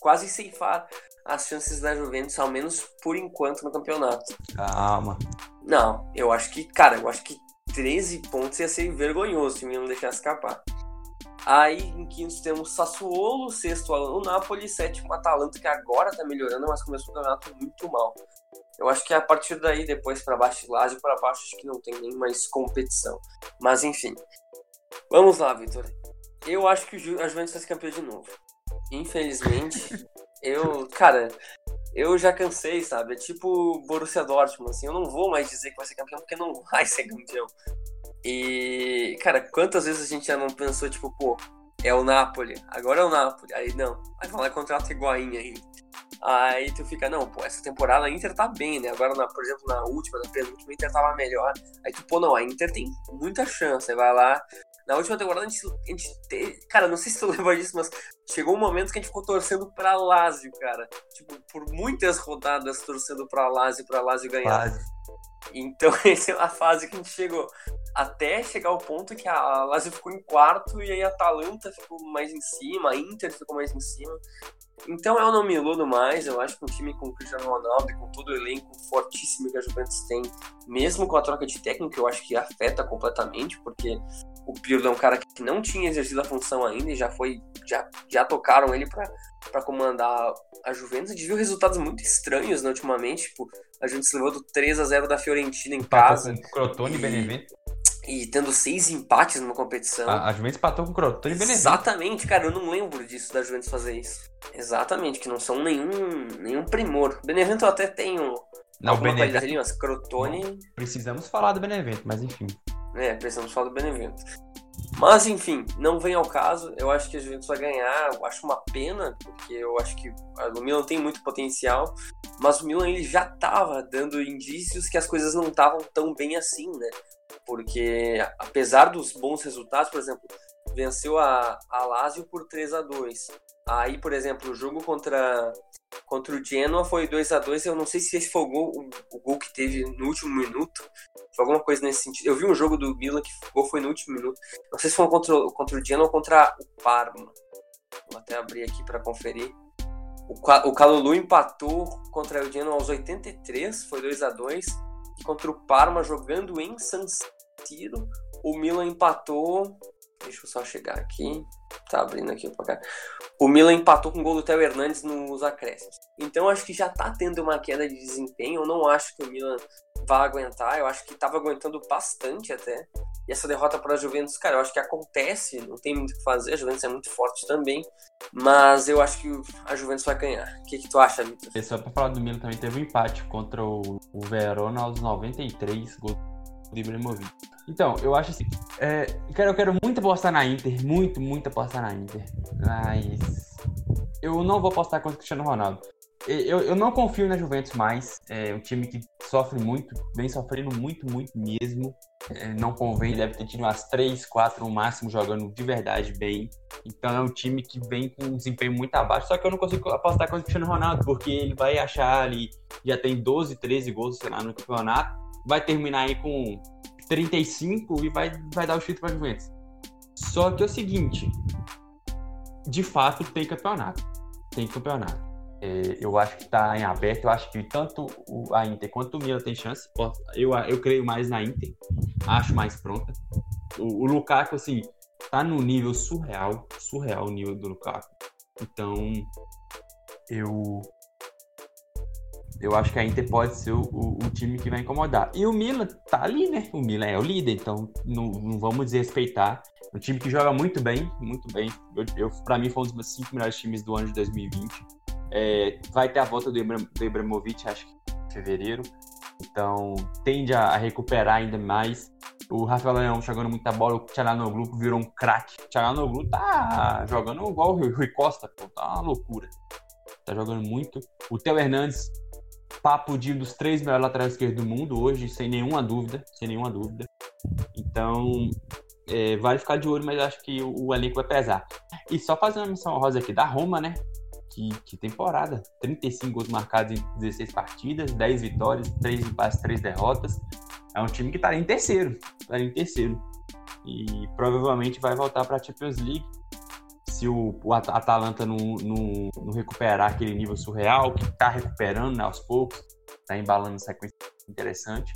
quase ceifar as chances da Juventus, ao menos por enquanto, no campeonato. Calma. Não, eu acho que, cara, eu acho que 13 pontos ia ser vergonhoso se o Milan deixasse escapar. Aí em quinto temos Sassuolo, sexto o Napoli, sétimo Atalanta, que agora tá melhorando, mas começou o campeonato muito mal. Eu acho que a partir daí, depois para baixo, Lazio para baixo, acho que não tem nem mais competição. Mas enfim. Vamos lá, Vitor. Eu acho que a Juventus vai ser campeão de novo. Infelizmente, eu, cara, eu já cansei, sabe? É tipo Borussia Dortmund, assim, eu não vou mais dizer que vai ser campeão porque não vai ser campeão. E, cara, quantas vezes a gente já não pensou, tipo, pô, é o Napoli, agora é o Napoli. Aí não, aí vai lá e contrata Higuaín aí. Aí tu fica, não, pô, essa temporada a Inter tá bem, né? Agora, na, por exemplo, na última, na penúltima, a Inter tava melhor. Aí tu, pô, não, a Inter tem muita chance. Aí vai lá. Na última temporada a gente, a gente teve, Cara, não sei se tu lembra disso, mas chegou um momento que a gente ficou torcendo pra Lazio, cara. Tipo, por muitas rodadas torcendo pra Lazio, pra Lazio ganhar. Lazio. Então, essa é a fase que a gente chegou até chegar ao ponto que a Lazio ficou em quarto e aí a Atalanta ficou mais em cima, a Inter ficou mais em cima. Então eu não me iludo mais, eu acho que um time com o Cristiano Ronaldo e com todo o elenco fortíssimo que a Juventus tem, mesmo com a troca de técnico, eu acho que afeta completamente, porque o Pirlo é um cara que não tinha exercido a função ainda e já foi, já, já tocaram ele para comandar a Juventus. A gente viu resultados muito estranhos né, ultimamente, tipo, a gente se levou do 3 a 0 da Fiorentina em casa. Com Crotone e Benevento e tendo seis empates numa competição. A, a Juventus empatou com o Crotone e Benevento. Exatamente, cara, eu não lembro disso da Juventus fazer isso. Exatamente, que não são nenhum, nenhum primor. Benevento eu até tenho não, alguma Benevento... ali, mas Crotone... Não, precisamos falar do Benevento, mas enfim. É, precisamos falar do Benevento. Mas enfim, não vem ao caso. Eu acho que a Juventus vai ganhar. Eu acho uma pena, porque eu acho que o Milan tem muito potencial. Mas o Milan ele já estava dando indícios que as coisas não estavam tão bem assim, né? Porque apesar dos bons resultados, por exemplo, venceu a, a Lazio por 3 a 2 Aí, por exemplo, o jogo contra, contra o Genoa foi 2 a 2 Eu não sei se esse foi o gol, o, o, gol que teve no último minuto. Foi alguma coisa nesse sentido. Eu vi um jogo do Milan que o gol foi no último minuto. Não sei se foi contra, contra o Genoa ou contra o Parma. Vou até abrir aqui para conferir. O, o Calulu empatou contra o Genoa aos 83, foi 2 a 2 contra o Parma jogando em San O Milan empatou. Deixa eu só chegar aqui. Tá abrindo aqui o placar. O Milan empatou com o gol do Theo Hernandes nos acréscimos. Então acho que já tá tendo uma queda de desempenho. Eu não acho que o Milan vai aguentar. Eu acho que tava aguentando bastante até. E essa derrota para a Juventus, cara, eu acho que acontece, não tem muito o que fazer, a Juventus é muito forte também, mas eu acho que a Juventus vai ganhar. O que, que tu acha, Vitor? Só para falar do Milan também, teve um empate contra o, Verona aos 93, gol do Ibrahimovic. Então, eu acho assim, é, cara, eu quero muito apostar na Inter, muito, muito apostar na Inter, mas eu não vou apostar contra o Cristiano Ronaldo. Eu, eu não confio na Juventus mais, é um time que sofre muito, vem sofrendo muito, muito mesmo. É, não convém, deve ter tido umas 3, 4 no máximo jogando de verdade bem. Então é um time que vem com um desempenho muito abaixo. Só que eu não consigo apostar contra o Cristiano Ronaldo, porque ele vai achar ali, já tem 12, 13 gols, sei lá, no campeonato. Vai terminar aí com 35 e vai, vai dar o título para Juventus. Só que é o seguinte, de fato tem campeonato. Tem campeonato. É, eu acho que está em aberto. Eu acho que tanto a Inter quanto o Milan tem chance. Eu, eu creio mais na Inter. Acho mais pronta. O, o Lukaku, assim, tá no nível surreal. Surreal o nível do Lukaku. Então, eu eu acho que a Inter pode ser o, o, o, time que vai incomodar. E o Milan tá ali, né? O Milan é o líder, então não, não vamos desrespeitar. Um time que joga muito bem, muito bem. Eu, eu, pra mim, foi um dos meus cinco melhores times do ano de 2020. É, vai ter a volta do, Ibram, do Ibrahimovic, acho que em fevereiro. Então, tende a, a, recuperar ainda mais. O Rafael Leão jogando muita bola, o Tchalanoglu virou um craque. O Tchalanoglu tá jogando igual o Rui Costa, pô, tá uma loucura. Tá jogando muito. O Theo Hernandes papo de um dos três melhores laterais esquerdos do mundo hoje, sem nenhuma dúvida, sem nenhuma dúvida. Então, é, vale ficar de olho, mas acho que o, o, elenco vai pesar. E só fazendo uma missão rosa aqui da Roma, né? Que, que temporada. 35 gols marcados em 16 partidas, 10 vitórias, 3 empates, 3 derrotas. É um time que tá em terceiro. Tá em terceiro. E provavelmente vai voltar para a Champions League se o, o Atalanta não, não, não, recuperar aquele nível surreal, que está recuperando né, aos poucos, está embalando sequência interessante.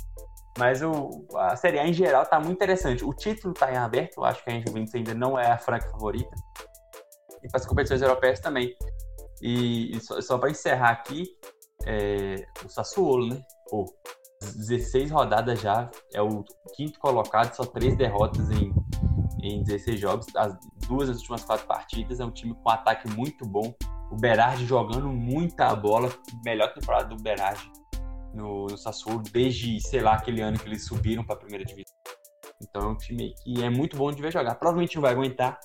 Mas o, a Série A em geral está muito interessante. O título está em aberto, eu acho que a Juventus ainda não é a franca favorita. E para as competições europeias também. E, e só, só para encerrar aqui, é, o Sassuolo, né? Pô, 16 rodadas já, é o quinto colocado, só três derrotas em, em 16 jogos. As duas das últimas quatro partidas. É um time com ataque muito bom. O Berardi jogando muita bola. Melhor temporada do Berardi no, no Sassuolo desde, sei lá, aquele ano que eles subiram para a primeira divisão. Então é um time que é muito bom de ver jogar. Provavelmente não vai aguentar,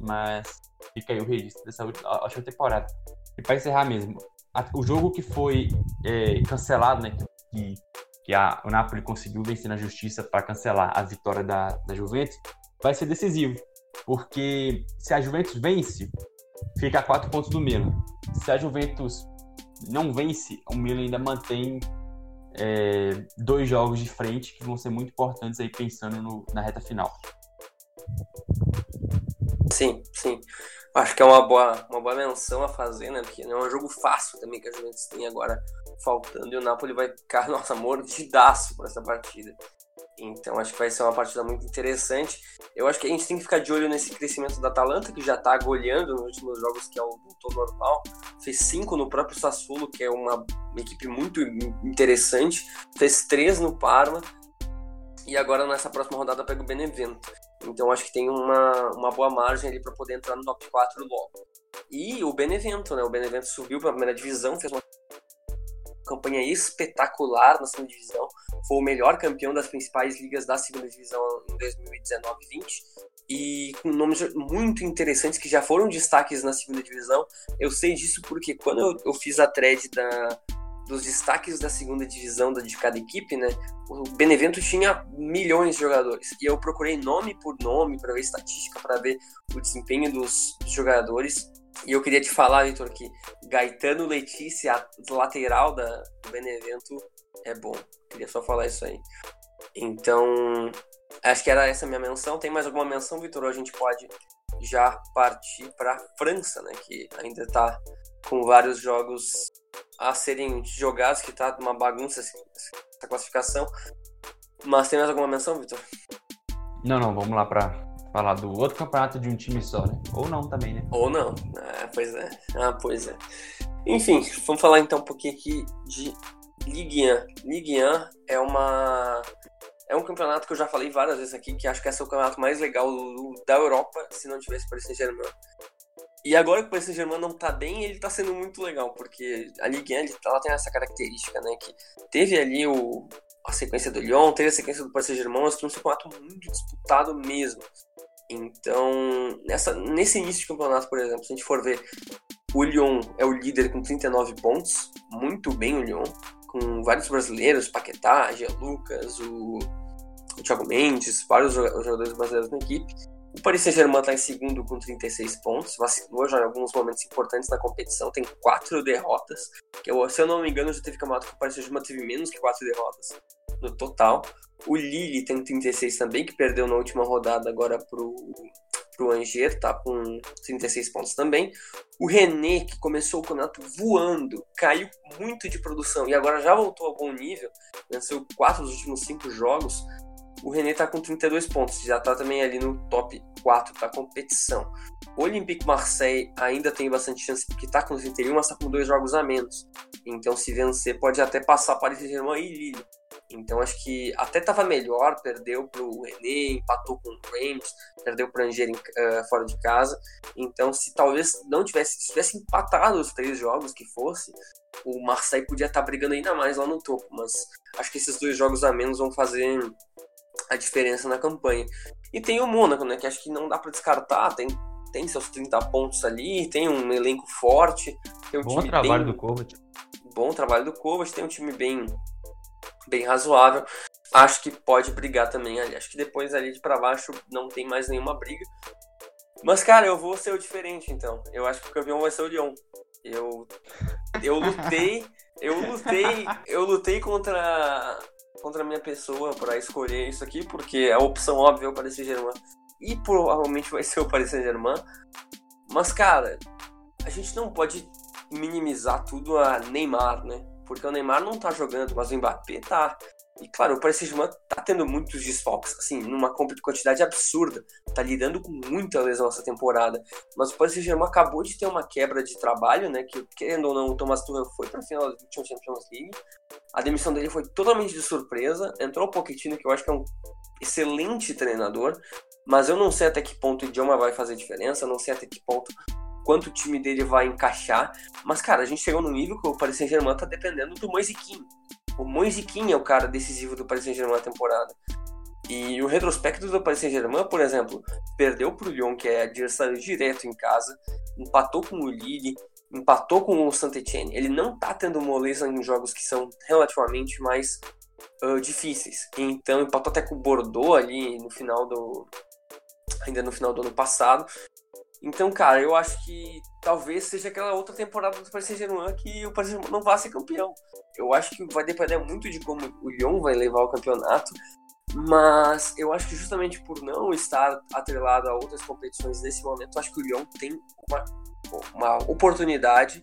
mas fica aí o registro dessa última, última temporada. E para encerrar mesmo, a, o jogo que foi é, cancelado, né, que, que a, o Napoli conseguiu vencer na justiça para cancelar a vitória da, da Juventus, vai ser decisivo. Porque se a Juventus vence, fica a quatro pontos do Milan. Se a Juventus não vence, o Milan ainda mantém é, dois jogos de frente que vão ser muito importantes aí pensando no, na reta final. Sim, sim. Acho que é uma boa, uma boa menção a fazer, né? Porque não é um jogo fácil também que a Juventus tem agora faltando e o Napoli vai ficar, nossa, mordidaço por essa partida. Então acho que vai ser uma partida muito interessante. Eu acho que a gente tem que ficar de olho nesse crescimento da Atalanta, que já está goleando nos últimos jogos, que é o todo normal. Fez cinco no próprio Sassuolo, que é uma equipe muito interessante. Fez três no Parma. E agora nessa próxima rodada pega o Benevento. Então acho que tem uma, uma boa margem ali para poder entrar no top 4 logo. E o Benevento, né? O Benevento subiu para a primeira divisão, fez uma campanha espetacular na segunda divisão, foi o melhor campeão das principais ligas da segunda divisão em 2019-20 e com nomes muito interessantes que já foram destaques na segunda divisão. Eu sei disso porque quando eu, eu fiz a thread da, dos destaques da segunda divisão de cada equipe, né? O Benevento tinha milhões de jogadores e eu procurei nome por nome para ver estatística, para ver o desempenho dos, dos jogadores e eu queria te falar, Vitor, que Gaetano Letícia, lateral da, do Benevento, é bom. Queria só falar isso aí. Então, acho que era essa minha menção. Tem mais alguma menção, Vitor? A gente pode já partir para a França, né? Que ainda está com vários jogos a serem jogados, que está uma bagunça essa classificação. Mas tem mais alguma menção, Vitor? Não, não, vamos lá para falar do outro campeonato de um time só, né? Ou não também, né? Ou não. Ah, pois é. Ah, pois é. Enfim, vamos falar então um pouquinho aqui de Ligue 1. Ligue 1 é uma é um campeonato que eu já falei várias vezes aqui, que acho que é o campeonato mais legal da Europa, se não tivesse Paris Saint-Germain. E agora que o Paris Saint-Germain não tá bem, ele tá sendo muito legal, porque a Ligue 1 ela tem essa característica, né, que teve ali o a sequência do Lyon, teve a sequência do Paris Saint-Germain, mas que um campeonato muito disputado mesmo. Então, nessa, nesse início de campeonato, por exemplo, se a gente for ver, o Lyon é o líder com 39 pontos, muito bem o Lyon, com vários brasileiros, Paquetá, Gia Lucas, o, o Thiago Mendes, vários jogadores brasileiros na equipe. O Paris Saint-Germain está em segundo com 36 pontos, vacilou já em alguns momentos importantes na competição, tem quatro derrotas. Que eu, se eu não me engano, já teve campeonato que o Paris Saint-Germain teve menos que quatro derrotas no total. O Lille tem 36 também, que perdeu na última rodada agora pro, pro Angers, tá com 36 pontos também. O René, que começou o campeonato voando, caiu muito de produção e agora já voltou a bom nível, venceu quatro dos últimos cinco jogos, o René está com 32 pontos, já está também ali no top 4 da competição. O Olympique Marseille ainda tem bastante chance porque está com 31, mas está com dois jogos a menos. Então, se vencer, pode até passar Paris Saint-Germain e Lille. Então, acho que até estava melhor, perdeu para o René, empatou com o Reims, perdeu para o Angers uh, fora de casa. Então, se talvez não tivesse, se tivesse empatado os três jogos que fosse, o Marseille podia estar tá brigando ainda mais lá no topo. Mas acho que esses dois jogos a menos vão fazer a diferença na campanha. E tem o Mônaco, né, que acho que não dá para descartar, tem, tem seus 30 pontos ali, tem um elenco forte, um Bom trabalho bem, do Kovac. Bom trabalho do Kovac, tem um time bem bem razoável. Acho que pode brigar também ali. Acho que depois ali de para baixo não tem mais nenhuma briga. Mas cara, eu vou ser o diferente então. Eu acho que o campeão vai ser o Lyon. Eu eu lutei, eu lutei, eu lutei contra contra a minha pessoa para escolher isso aqui, porque a opção óbvia é o Paris Saint-Germain. E provavelmente vai ser o Paris Saint-Germain. Mas, cara, a gente não pode minimizar tudo a Neymar, né? Porque o Neymar não tá jogando, mas o Mbappé tá. E claro, o Paris Saint-Germain tá tendo muitos desfalques, assim, numa quantidade absurda. Tá lidando com muita lesão essa temporada. Mas o Paris Saint-Germain acabou de ter uma quebra de trabalho, né? Que, querendo ou não, o Thomas Tuchel foi pra final da Champions League. A demissão dele foi totalmente de surpresa. Entrou o Pochettino, que eu acho que é um excelente treinador. Mas eu não sei até que ponto o idioma vai fazer diferença. Não sei até que ponto quanto o time dele vai encaixar. Mas, cara, a gente chegou num nível que o Paris Saint-Germain tá dependendo do Moise Kean. O Moise Kean é o cara decisivo do Paris Saint-Germain na temporada. E o retrospecto do Paris Saint-Germain, por exemplo, perdeu para o Lyon, que é adversário direto em casa, empatou com o Lille, empatou com o Saint-Etienne. Ele não está tendo moleza em jogos que são relativamente mais uh, difíceis. Então, empatou até com o Bordeaux ali no final do ainda no final do ano passado. Então, cara, eu acho que talvez seja aquela outra temporada do Paris Saint-Germain que o Paris Saint-Germain não vá ser campeão. Eu acho que vai depender muito de como o Lyon vai levar o campeonato, mas eu acho que justamente por não estar atrelado a outras competições nesse momento, acho que o Lyon tem uma, uma oportunidade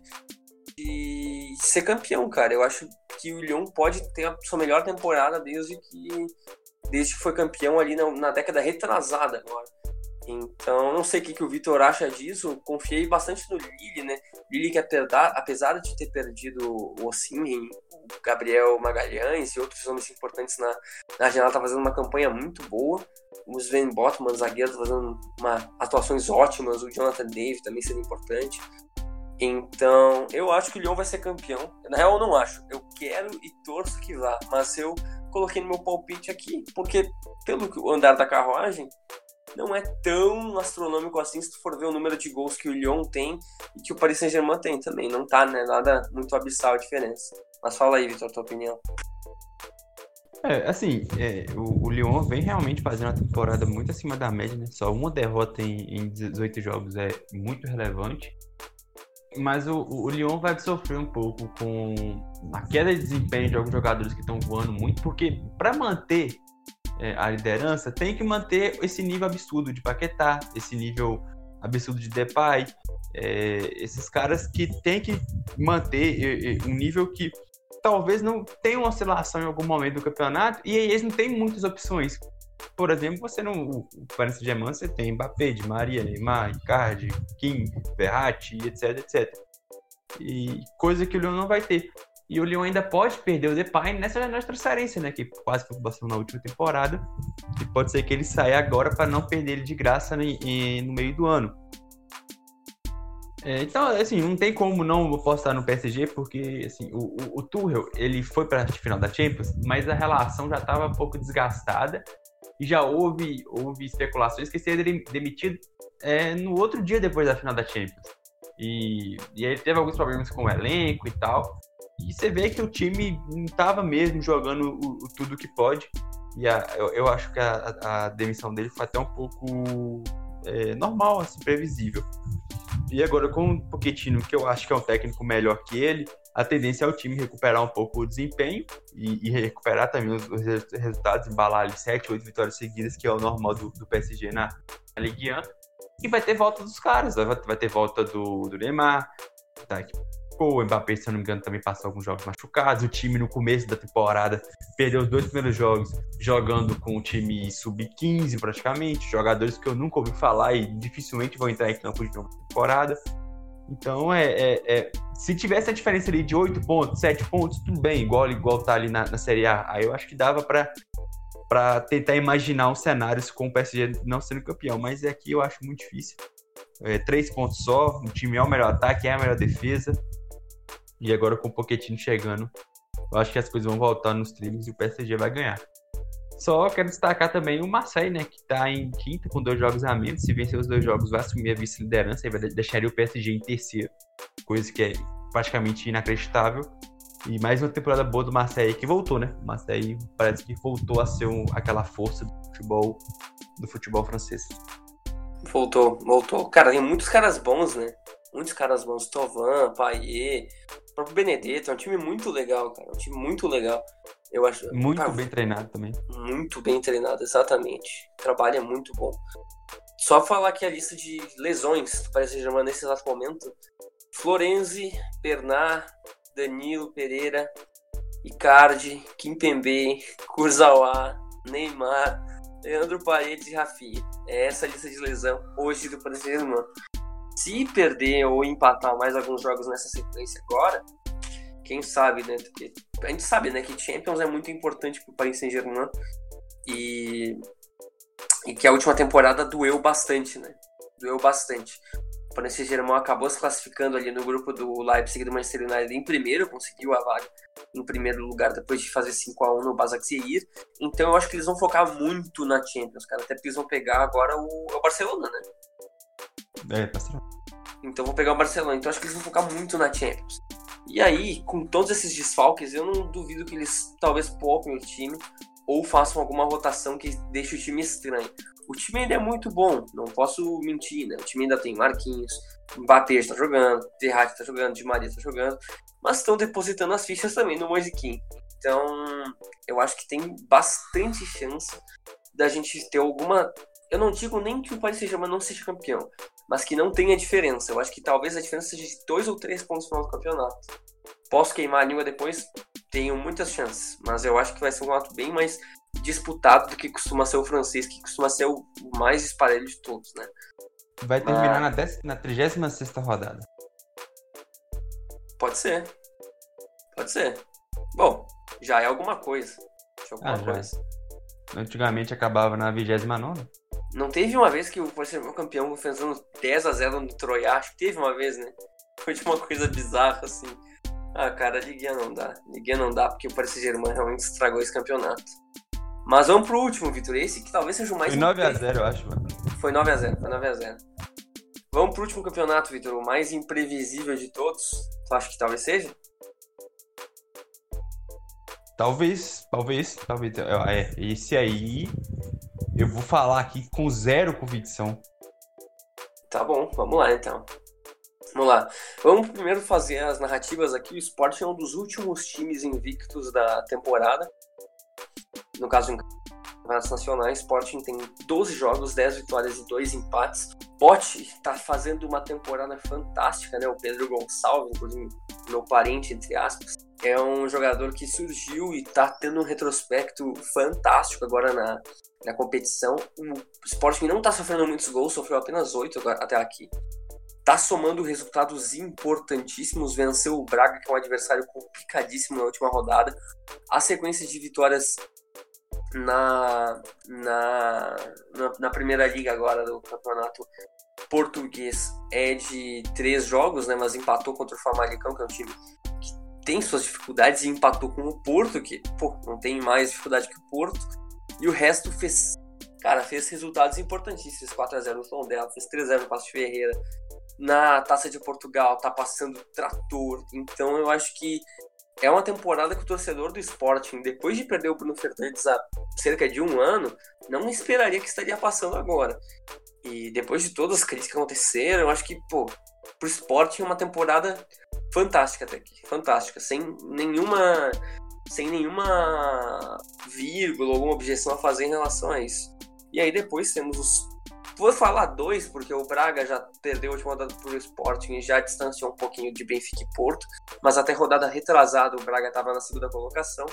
de ser campeão, cara. Eu acho que o Lyon pode ter a sua melhor temporada desde que desde que foi campeão ali na, na década retrasada agora. Então, não sei o que, que o Vitor acha disso. Confiei bastante no Lille, né? Lille que apesar de ter perdido o Osimhen, o Gabriel Magalhães e outros nomes importantes na, na janela, tá fazendo uma campanha muito boa. O Sven Botman, zagueiro, tá fazendo uma, atuações ótimas. O Jonathan David também sendo importante. Então, eu acho que o Lyon vai ser campeão. Na real, eu não acho. Eu quero e torço que vá. Mas eu coloquei no meu palpite aqui, porque pelo andar da carruagem, não é tão astronômico assim se tu for ver o número de gols que o Lyon tem e que o Paris Saint-Germain tem também. Não tá, né? Nada muito abissal a diferença. Mas fala aí, Vitor, tua opinião. É, assim, é, o, o, Lyon vem realmente fazendo uma temporada muito acima da média, né? Só uma derrota em, em 18 jogos é muito relevante. Mas o, o Lyon vai sofrer um pouco com a queda de desempenho de alguns jogadores que estão voando muito, porque para manter é, a liderança, tem que manter esse nível absurdo de Paquetá, esse nível absurdo de Depay, é, esses caras que tem que manter um nível que talvez não tenha uma oscilação em algum momento do campeonato e eles não têm muitas opções. Por exemplo, você não. O Paris Saint-Germain você tem Mbappé, Di Maria, Neymar, Icardi, Kim, Verratti, etc, etc. E coisa que o Lyon não vai ter. E o Lyon ainda pode perder o Depay nessa janela de transferência, né? Que quase foi o Barcelona na última temporada. E pode ser que ele saia agora para não perder ele de graça no, meio do ano. É, então, assim, não tem como não apostar no PSG, porque, assim, o, o, o Tuchel, ele foi para a final da Champions, mas a relação já estava um pouco desgastada e já houve, houve especulações que seria demitido é, no outro dia depois da final da Champions. E, e aí teve alguns problemas com o elenco e tal. E você vê que o time não estava mesmo jogando o, o, tudo que pode. E a, eu, eu, acho que a, a, demissão dele foi até um pouco é, normal, assim, previsível. E agora com o Pochettino, que eu acho que é um técnico melhor que ele, a tendência é o time recuperar um pouco o desempenho e, e recuperar também os, os, resultados, embalar ali 7, 8 vitórias seguidas, que é o normal do, do PSG na, na Ligue 1. E vai ter volta dos caras, vai, vai ter volta do, do Neymar, tá, que o Mbappé, se eu não me engano, também passou alguns jogos machucados. O time no começo da temporada perdeu os dois primeiros jogos jogando com o time sub-15 praticamente, jogadores que eu nunca ouvi falar e dificilmente vão entrar em campo de novo temporada. Então, é, é, é, se tivesse a diferença ali de 8 pontos, 7 pontos, tudo bem, igual, igual tá ali na, na Série A. Aí eu acho que dava para para tentar imaginar um cenário com o PSG não sendo campeão, mas aqui eu acho muito difícil. É, três pontos só, o time é o melhor ataque, é a melhor defesa. E agora com o Pochettino chegando, eu acho que as coisas vão voltar nos trilhos e o PSG vai ganhar. Só quero destacar também o Marseille, né, que está em quinta com dois jogos a menos. Se vencer os dois jogos, vai assumir a vice-liderança e vai deixar o PSG em terceiro, coisa que é praticamente inacreditável. E mais uma temporada boa do Marseille que voltou, né? O Marseille parece que voltou a ser um, aquela força do futebol do futebol francês. Voltou, voltou. Cara, tem muitos caras bons, né? Muitos caras bons. Tovan, Payet, próprio Benedetto. É um time muito legal, cara. É um time muito legal. Eu acho. Muito cara, bem treinado também. Muito bem treinado, exatamente. É muito bom. Só falar aqui a lista de lesões do Paris Saint-Germain nesse exato momento. Florenzi, Bernard, Danilo Pereira, Icardi, Kimpembe, Kurzawa, Neymar, Leandro Paredes e Rafinha. É essa a lista de lesão hoje do Paris Saint-Germain. Se perder ou empatar mais alguns jogos nessa sequência agora, quem sabe, né? Porque a gente sabe, né, que Champions é muito importante para Paris Saint-Germain e, e que a última temporada doeu bastante, né? Doeu bastante. O Paris Saint-Germain acabou se classificando ali no grupo do Leipzig do Manchester United em primeiro, conseguiu a vaga em primeiro lugar depois de fazer 5 a 1 no Basaksehir. Então eu acho que eles vão focar muito na Champions, cara. Até porque eles vão pegar agora o, o Barcelona, né? É, Barcelona. Então vou pegar o Barcelona. Então acho que eles vão focar muito na Champions. E aí, com todos esses desfalques, eu não duvido que eles talvez poupem o time ou façam alguma rotação que deixe o time estranho. O time ainda é muito bom, não posso mentir, né? O time ainda tem Marquinhos, Mbappé está jogando, Terrat está jogando, Di Maria está jogando, mas estão depositando as fichas também no Moisiquim. Então, eu acho que tem bastante chance da gente ter alguma. Eu não digo nem que o Paris Saint-Germain não seja campeão, mas que não tenha diferença. Eu acho que talvez a diferença seja de dois ou três pontos no final do campeonato. Posso queimar a língua depois? Tenho muitas chances, mas eu acho que vai ser um ato bem mais disputado do que costuma ser o francês, que costuma ser o mais esparelho de todos, né? Vai terminar mas... na, na 36 rodada. Pode ser. Pode ser. Bom, já é alguma coisa. Já é alguma ah, coisa. Antigamente acabava na 29 não teve uma vez que o Barcelona campeão fazendo 10 a 0 no Troia? Acho que teve uma vez, né? Foi de uma coisa bizarra, assim. Ah, cara, Liguinha não dá. Liguinha não dá, porque o Paris Saint-Germain realmente estragou esse campeonato. Mas vamos pro último, Vitor. Esse que talvez seja o mais... Foi 9x0, eu acho, mano. Foi 9x0, foi 9x0. Vamos pro último campeonato, Vitor. O mais imprevisível de todos. Tu acha que talvez seja? Talvez, talvez, talvez. É, esse aí eu vou falar aqui com zero convicção. Tá bom, vamos lá então. Vamos lá. Vamos primeiro fazer as narrativas aqui. O Sport é um dos últimos times invictos da temporada. No caso, em campeonatos nacionais, Sporting tem 12 jogos, 10 vitórias e 2 empates. Pote está fazendo uma temporada fantástica, né? O Pedro Gonçalves, inclusive meu parente, entre aspas, é um jogador que surgiu e está tendo um retrospecto fantástico agora na, na competição. O Sporting não está sofrendo muitos gols, sofreu apenas 8 até aqui. Está somando resultados importantíssimos, venceu o Braga, que é um adversário complicadíssimo na última rodada. A sequência de vitórias na, na, na, na, primeira liga agora do campeonato português é de três jogos, né? Mas empatou contra o Famalicão, que é um time tem suas dificuldades, e empatou com o Porto, que, pô, não tem mais dificuldade que o Porto. E o resto fez, cara, fez resultados importantíssimos. 4x0 no Tondela, fez 3x0 no Passo Ferreira. Na Taça de Portugal, tá passando trator. Então eu acho que é uma temporada que o torcedor do Sporting, depois de perder o Bruno Fernandes há cerca de um ano, não esperaria que estaria passando agora. E depois de todas as crises que aconteceram, eu acho que, pô, pro Sporting uma temporada fantástica até aqui. Fantástica. Sem nenhuma. Sem nenhuma vírgula, alguma objeção a fazer em relação a isso. E aí depois temos os Vou falar dois, porque o Braga já perdeu a última rodada pro Sporting e já distanciou um pouquinho de Benfica e Porto, mas até rodada retrasada o Braga estava na segunda colocação.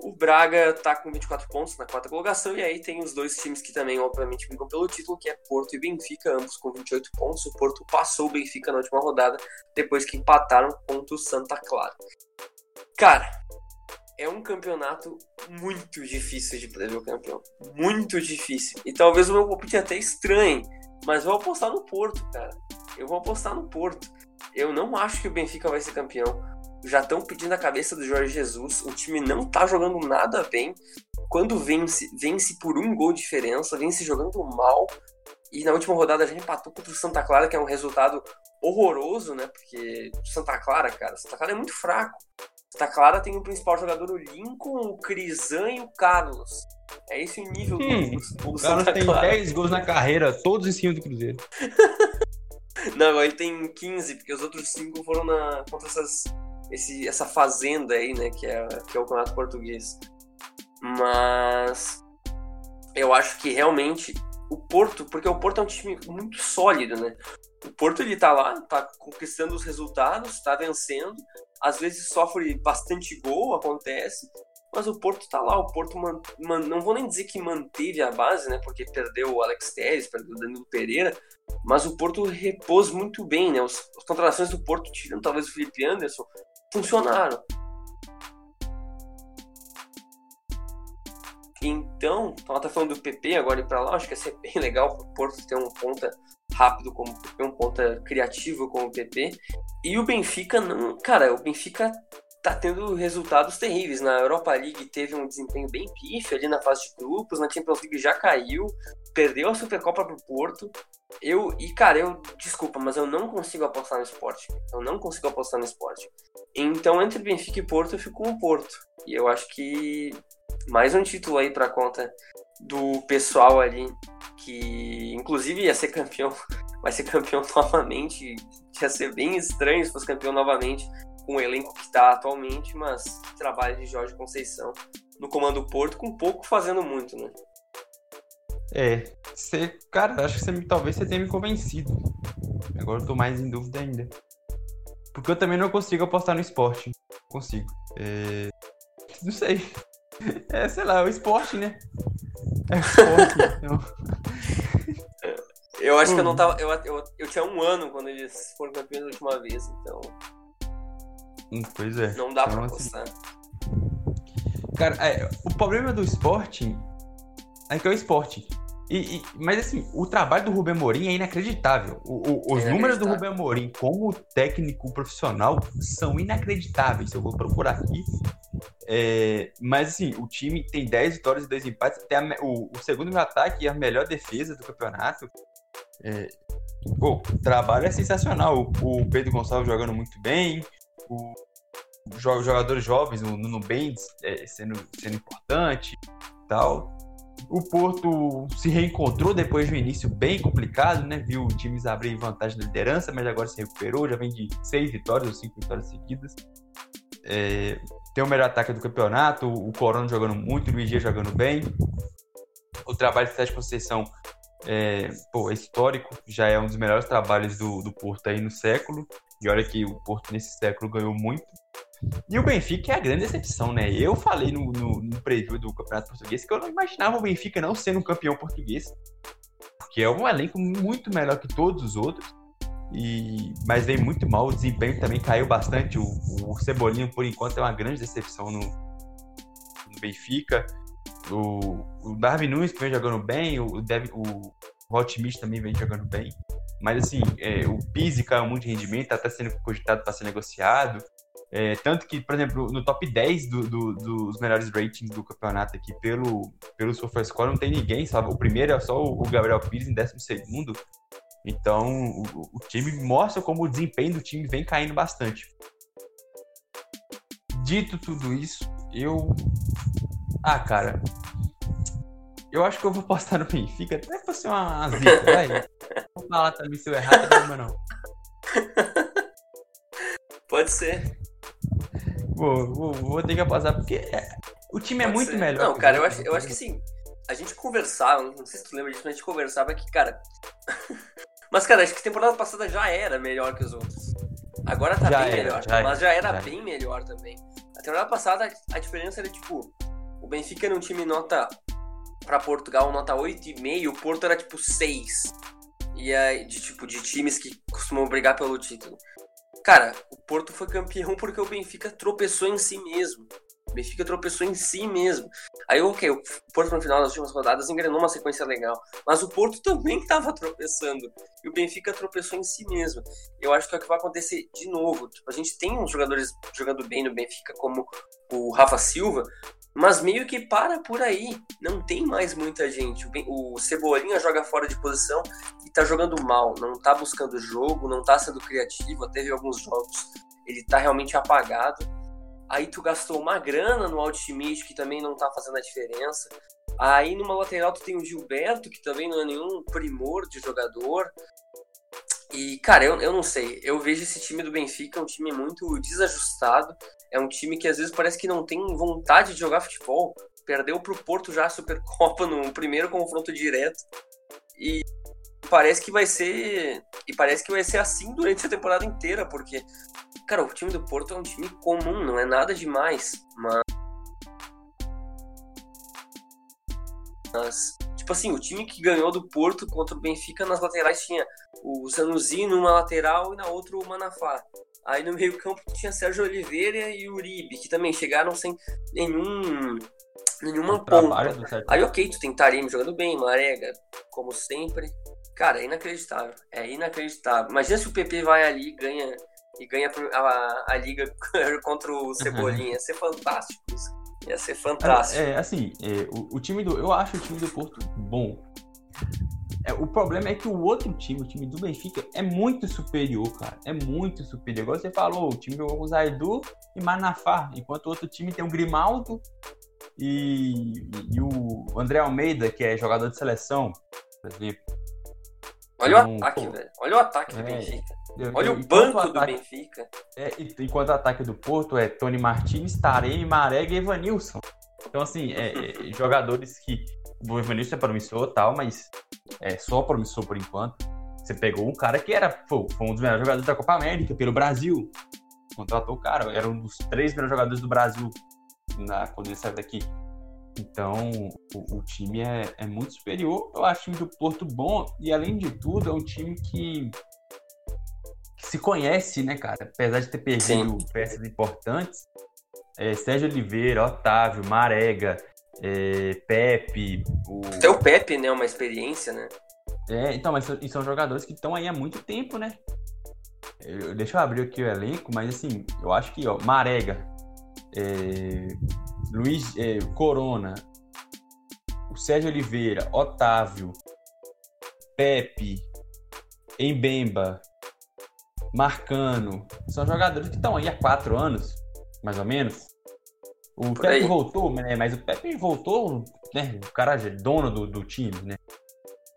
O Braga está com 24 pontos na quarta colocação, e aí tem os dois times que também, obviamente, brigam pelo título, que é Porto e Benfica, ambos com 28 pontos. O Porto passou o Benfica na última rodada, depois que empataram contra o Santa Clara. Cara, é um campeonato muito difícil de prever o campeão. Muito difícil. E talvez o meu palpite até estranhe, mas vou apostar no Porto, cara. Eu vou apostar no Porto. Eu não acho que o Benfica vai ser campeão. Já estão pedindo a cabeça do Jorge Jesus. O time não tá jogando nada bem. Quando vence, vence por um gol de diferença, vence jogando mal. E na última rodada já empatou contra o Santa Clara, que é um resultado horroroso, né? Porque Santa Clara, cara, Santa Clara é muito fraco. Santa Clara tem o principal jogador, o Lincoln, o Crisan e o Carlos. É esse o nível hum, do, do O Carlos tem 10 gols na carreira, todos em cima do Cruzeiro. Não, ele tem 15, porque os outros 5 foram na, contra essas, esse, essa fazenda aí, né, que é, que é o campeonato português. Mas eu acho que realmente o Porto, porque o Porto é um time muito sólido, né? O Porto ele tá lá, tá conquistando os resultados, tá vencendo, às vezes sofre bastante gol, acontece, mas o Porto tá lá, o Porto man, man, não vou nem dizer que manteve a base, né, porque perdeu o Alex Telles, perdeu o Danilo Pereira, mas o Porto repôs muito bem, né, Os, as contratações do Porto, tirando talvez o Felipe Anderson, funcionaram. Então, ela tá falando do PP agora ir para lá, acho que ia ser bem legal pro Porto ter um ponta rápido como o PP, um ponta criativo como o PP. E o Benfica não. Cara, o Benfica tá tendo resultados terríveis. Na Europa League teve um desempenho bem pífio ali na fase de grupos, na Champions League já caiu, perdeu a Supercopa pro Porto. Eu, e cara, eu, desculpa, mas eu não consigo apostar no esporte. Eu não consigo apostar no esporte. Então, entre Benfica e Porto, eu fico com o Porto. E eu acho que mais um título aí para conta do pessoal ali que inclusive ia ser campeão, vai ser campeão novamente. Ia ser bem estranho se fosse campeão novamente com o elenco que está atualmente, mas trabalho de Jorge Conceição no comando Porto com pouco fazendo muito, né? É, você, cara, acho que você, talvez você tenha me convencido. Agora eu tô mais em dúvida ainda. Porque eu também não consigo apostar no esporte. Consigo. É... Não sei. É, sei lá, é o esporte, né? É o esporte. então... Eu acho que eu não tava. Eu, eu, eu tinha um ano quando eles foram campeões da última vez, então. Hum, pois é. Não dá então, pra assim, apostar. Assim... Cara, é, o problema do esporte é que é o esporte. E, e, mas assim, o trabalho do Rubem Morim é inacreditável. O, o, os é números do Rubem Morim como técnico profissional são inacreditáveis. Eu vou procurar aqui. É, mas assim, o time tem 10 vitórias e 2 empates. Tem a, o, segundo ataque e a melhor defesa do campeonato. É, pô, o trabalho é sensacional. O, Pedro Gonçalves jogando muito bem. Os jogadores jovens, o Nuno Bendes é, sendo, sendo importante tal. O Porto se reencontrou depois de um início bem complicado, né? Viu times abrir vantagem na liderança, mas agora se recuperou, já vem de seis vitórias ou cinco vitórias seguidas. É, tem o melhor ataque do campeonato, o Corona jogando muito, o Luiz Gia jogando bem. O trabalho de Sérgio Conceição é, pô, é histórico, já é um dos melhores trabalhos do, do Porto aí no século. E olha que o Porto nesse século ganhou muito. E o Benfica é a grande decepção, né? Eu falei no, no, no, preview do Campeonato Português que eu não imaginava o Benfica não sendo um campeão português. Porque é um elenco muito melhor que todos os outros. E, mas vem muito mal, o desempenho também caiu bastante. O, o Cebolinha, por enquanto, é uma grande decepção no, no Benfica. O, o Darwin Nunes vem jogando bem, o, Dev, O Hotmich também vem jogando bem. Mas assim, é, o Pizzi caiu muito de rendimento, está até sendo cogitado para ser negociado. É, tanto que, por exemplo, no top 10 do, do, dos melhores ratings do campeonato aqui pelo, pelo SofaScore não tem ninguém, sabe? O primeiro é só o Gabriel Pires em 12 segundo. Então, o, o, time mostra como o desempenho do time vem caindo bastante. Dito tudo isso, eu. Ah, cara. Eu acho que eu vou postar no Benfica, até que fosse uma zica, vai. Vou falar também se eu errado, não, não. Pode ser. Vou, vou, vou ter que passar, porque é, o time é Pode é muito ser. melhor. Não, cara, eu acho, eu acho que sim. A gente conversava, não sei se tu lembra disso, mas a gente conversava que, cara. mas, cara, acho que a temporada passada já era melhor que os outros. Agora tá já bem era, melhor, já mas já era já bem melhor também. A temporada passada a diferença era tipo: o Benfica era um time nota para Portugal, nota 8,5, o Porto era tipo 6. E aí, de tipo, de times que costumam brigar pelo título. Cara, o Porto foi campeão porque o Benfica tropeçou em si mesmo. O Benfica tropeçou em si mesmo. Aí, ok, o Porto no final das últimas rodadas engrenou uma sequência legal. Mas o Porto também estava tropeçando. E o Benfica tropeçou em si mesmo. Eu acho que é o que vai acontecer de novo. Tipo, a gente tem uns jogadores jogando bem no Benfica, como o Rafa Silva, mas meio que para por aí. Não tem mais muita gente. O, Cebolinha joga fora de posição e tá jogando mal. Não tá buscando jogo, não tá sendo criativo. Vi alguns jogos. Ele tá realmente apagado. Aí tu gastou uma grana no Altschmidt, que também não tá fazendo a diferença. Aí numa lateral tu tem o Gilberto, que também não é nenhum primor de jogador. E, cara, eu, eu não sei. Eu vejo esse time do Benfica um time muito desajustado. É um time que às vezes parece que não tem vontade de jogar futebol. Perdeu pro Porto já a Supercopa no primeiro confronto direto. E parece que vai ser. E parece que vai ser assim durante a temporada inteira, porque, cara, o time do Porto é um time comum, não é nada demais. Mas. Mas Tipo assim, o time que ganhou do Porto contra o Benfica nas laterais tinha o Sanusi numa lateral e na outra o Manafá. Aí no meio-campo tinha Sérgio Oliveira e Uribe, que também chegaram sem nenhum nenhuma ponta. Aí ok, tu tem Taremi jogando bem, Marega, como sempre. Cara, é inacreditável. É inacreditável. Imagina se o PP vai ali e ganha, e ganha a, a liga contra o Cebolinha. Ia ser fantástico isso. Ia ser fantástico. É, assim, é, o, o, time do. Eu acho o time do Porto bom. É, o problema é que o outro time, o time do Benfica, é muito superior, cara. É muito superior. Igual você falou, o time jogou com o Zaidu e Manafá, enquanto o outro time tem o Grimaldo e, e o André Almeida, que é jogador de seleção, por exemplo. Olha então, o ataque, pô, velho. Olha o ataque do é, Benfica. Olha o banco ataque, do Benfica. É, enquanto o ataque do Porto é Tony Martins, Taremi, Marega e Evanilson. Então, assim, é, é, jogadores que. O Evanilson é promissor tal, mas é só promissor por enquanto. Você pegou um cara que era pô, foi um dos melhores jogadores da Copa América pelo Brasil. Contratou o cara, era um dos três melhores jogadores do Brasil na, quando ele saiu daqui. Então, o, o time é, é, muito superior. Eu acho o time do Porto bom e, além de tudo, é um time que se conhece, né, cara? Apesar de ter perdido Sim. peças importantes, é, Sérgio Oliveira, Otávio, Marega, é, Pepe. O... Até o Pepe, né? Uma experiência, né? É, então, mas são, são jogadores que estão aí há muito tempo, né? Eu, deixa eu abrir aqui o elenco, mas assim, eu acho que, ó, Marega, é, Luiz é, Corona, o Sérgio Oliveira, Otávio, Pepe, Embemba, Marcano. São jogadores que estão aí há quatro anos, mais ou menos. O Por Pepe aí. voltou, né? Mas o Pepe voltou, né? O cara é dono do, do time, né?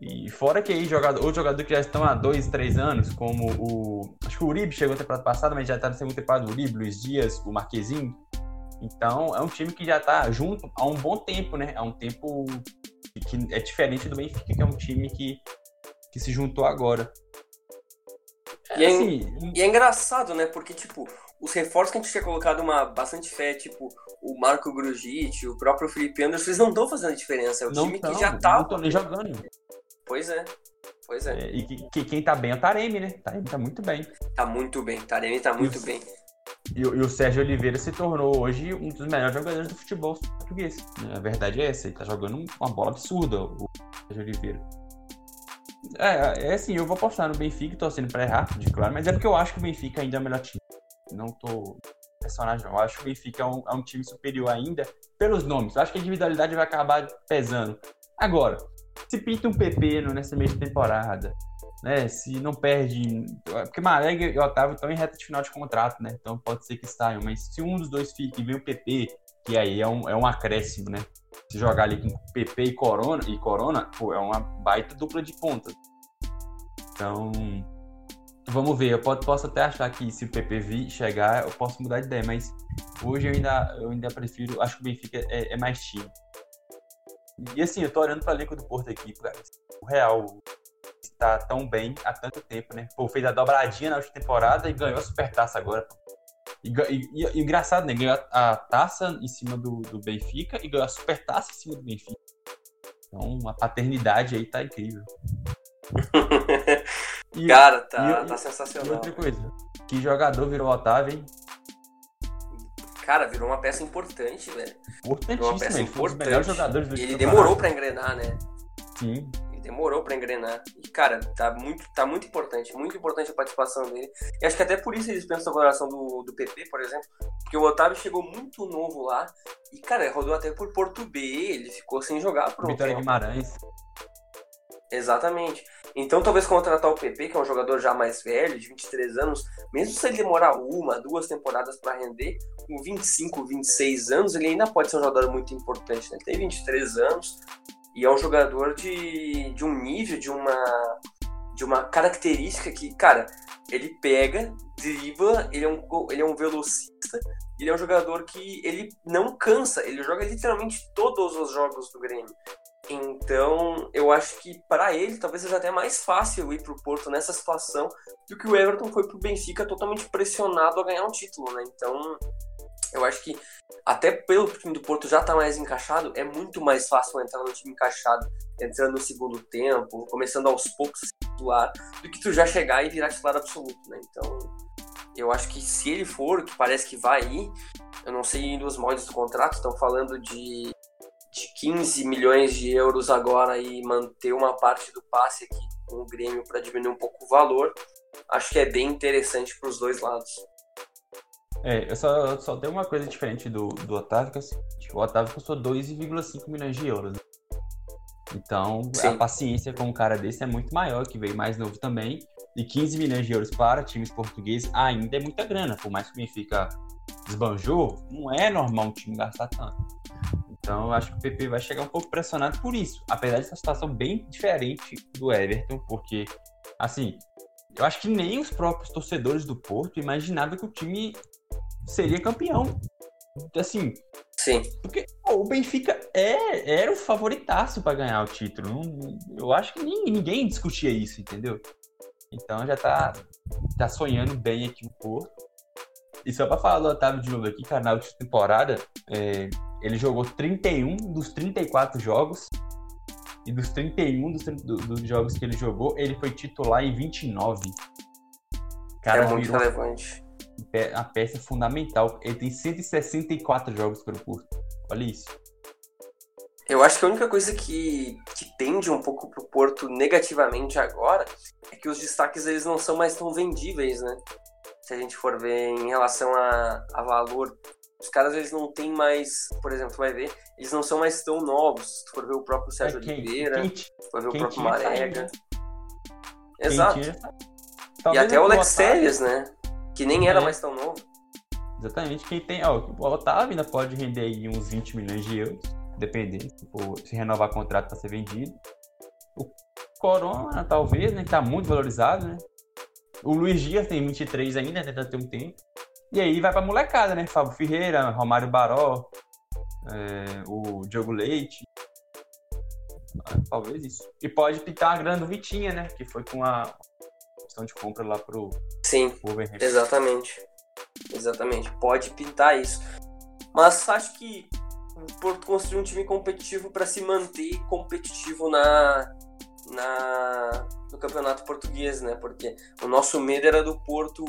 E fora que aí, jogador, outros jogadores que já estão há dois, três anos, como o. Acho que o Uribe chegou na temporada passada, mas já está na segunda temporada. O Uribe, Luiz Dias, o Marquezinho. Então, é um time que já está junto há um bom tempo, né? Há um tempo que é diferente do Benfica, que é um time que, que se juntou agora. E é, assim, e é engraçado, né? Porque, tipo, os reforços que a gente tinha colocado uma bastante fé, tipo o Marco Grujic, o próprio Felipe Anderson, eles não estão fazendo diferença. É o não time tão, que já tá. Não estão nem jogando. Pois é. Pois é. é e que, que, quem tá bem é o Taremi, né? Taremi tá muito bem. Tá muito bem. Taremi tá muito e bem. E, e, o Sérgio Oliveira se tornou hoje um dos melhores jogadores do futebol português. A verdade é essa, ele tá jogando uma bola absurda, o Sérgio Oliveira. É, é assim, eu vou postar no Benfica, torcendo pra errar, de claro, mas é porque eu acho que o Benfica ainda é o melhor time. Não tô personagem. Eu acho que o Benfica é um, é um time superior ainda pelos nomes. Eu acho que a individualidade vai acabar pesando. Agora, se pinta um PP nessa mesma temporada, né? Se não perde. Porque Marega e Otávio estão em reta de final de contrato, né? Então pode ser que saiam. Mas se um dos dois fica e vem o PP, que aí é um, é um acréscimo, né? Se jogar ali com PP e Corona, e Corona, pô, é uma baita dupla de ponta. Então, vamos ver. Eu posso até achar que se o PP chegar, eu posso mudar de ideia, mas hoje eu ainda, eu ainda prefiro. Acho que o Benfica é, é mais time. E assim, eu tô olhando pra elenco do Porto aqui, cara. O Real está tão bem há tanto tempo, né? Pô, fez a dobradinha na última temporada e ganhou a supertaça agora. E, e, e, engraçado, né? Ganhou a, a, taça em cima do, do Benfica e ganhou a supertaça em cima do Benfica. Então, a paternidade aí tá incrível. e, Cara, tá, tá sensacional. E outra coisa, que jogador virou Otávio, hein? Cara, virou uma peça importante, velho. Importantíssimo, uma peça importante. melhores jogadores do E ele demorou para engrenar, né? Sim. Ele demorou para engrenar. E, cara, tá muito, tá muito importante. Muito importante a participação dele. E acho que até por isso eles pensam na coloração do, do PP, por exemplo. Porque o Otávio chegou muito novo lá. E, cara, rodou até por Porto B. Ele ficou sem jogar por um Vitória Guimarães. Exatamente. Então, talvez contratar o PP, que é um jogador já mais velho, de 23 anos, mesmo se ele demorar uma, duas temporadas para render, com 25, 26 anos, ele ainda pode ser um jogador muito importante. Né? Ele tem 23 anos e é um jogador de, de um nível, de uma, de uma característica que, cara, ele pega, dribla, ele é um, ele é um velocista, ele é um jogador que ele não cansa, ele joga literalmente todos os jogos do Grêmio. Então, eu acho que para ele talvez seja até mais fácil ir para o Porto nessa situação do que o Everton foi para o Benfica totalmente pressionado a ganhar um título, né? Então, eu acho que até pelo time do Porto já tá mais encaixado, é muito mais fácil entrar no time encaixado, entrando no segundo tempo, começando aos poucos a titular, do que tu já chegar e virar titular absoluto, né? Então, eu acho que se ele for, que parece que vai ir, eu não sei nos moldes do contrato, estão falando de de 15 milhões de euros agora e manter uma parte do passe aqui com o Grêmio para diminuir um pouco o valor, acho que é bem interessante para os dois lados. É, eu só, só tenho uma coisa diferente do, do Otávio, que é o seguinte, o Otávio custou 2,5 milhões de euros. Então, Sim. a paciência com um cara desse é muito maior, que veio mais novo também. E 15 milhões de euros para times portugueses ainda é muita grana. Por mais que o Benfica desbanjou, não é normal um time gastar tanto. Então, eu acho que o PP vai chegar um pouco pressionado por isso. Apesar dessa situação bem diferente do Everton, porque, assim, eu acho que nem os próprios torcedores do Porto imaginavam que o time seria campeão. Assim. Sim. Porque o Benfica é, era o favoritaço para ganhar o título. eu acho que ninguém, ninguém discutia isso, entendeu? Então já tá, tá sonhando bem aqui o Porto. E só pra falar do Otávio de novo aqui, na última temporada, é, ele jogou 31 dos 34 jogos. E dos 31 dos, dos jogos que ele jogou, ele foi titular em 29. Cara, é muito relevante. A peça fundamental. Ele tem 164 jogos pelo Porto. Olha isso. Eu acho que a única coisa que, que tende um pouco pro Porto negativamente agora é que os destaques eles não são mais tão vendíveis, né? Se a gente for ver em relação a, a valor os caras eles não têm mais, por exemplo, tu vai ver, eles não são mais tão novos. Se tu for ver o próprio Sérgio é, quem, Oliveira, quem, ver o próprio Marega. Exato. e até o Alex Telles, né? Que nem era é. mais tão novo. Exatamente. Quem tem, ó, o Otávio ainda pode render aí uns 20 milhões de euros, dependendo, tipo, se renovar contrato para ser vendido. O Corona, talvez, né? Que tá muito valorizado, né? O Luiz Dias tem 23 ainda, tenta ter um tempo. E aí vai pra molecada, né? Fábio Ferreira, Romário Baró, é, o Diogo Leite. Talvez isso. E pode pintar a grana do Vitinha, né? Que foi com a opção de compra lá pro Sim, exatamente. Exatamente. Pode pintar isso. Mas acho que o Porto construiu um time competitivo para se manter competitivo na, na no campeonato português, né? Porque o nosso medo era do Porto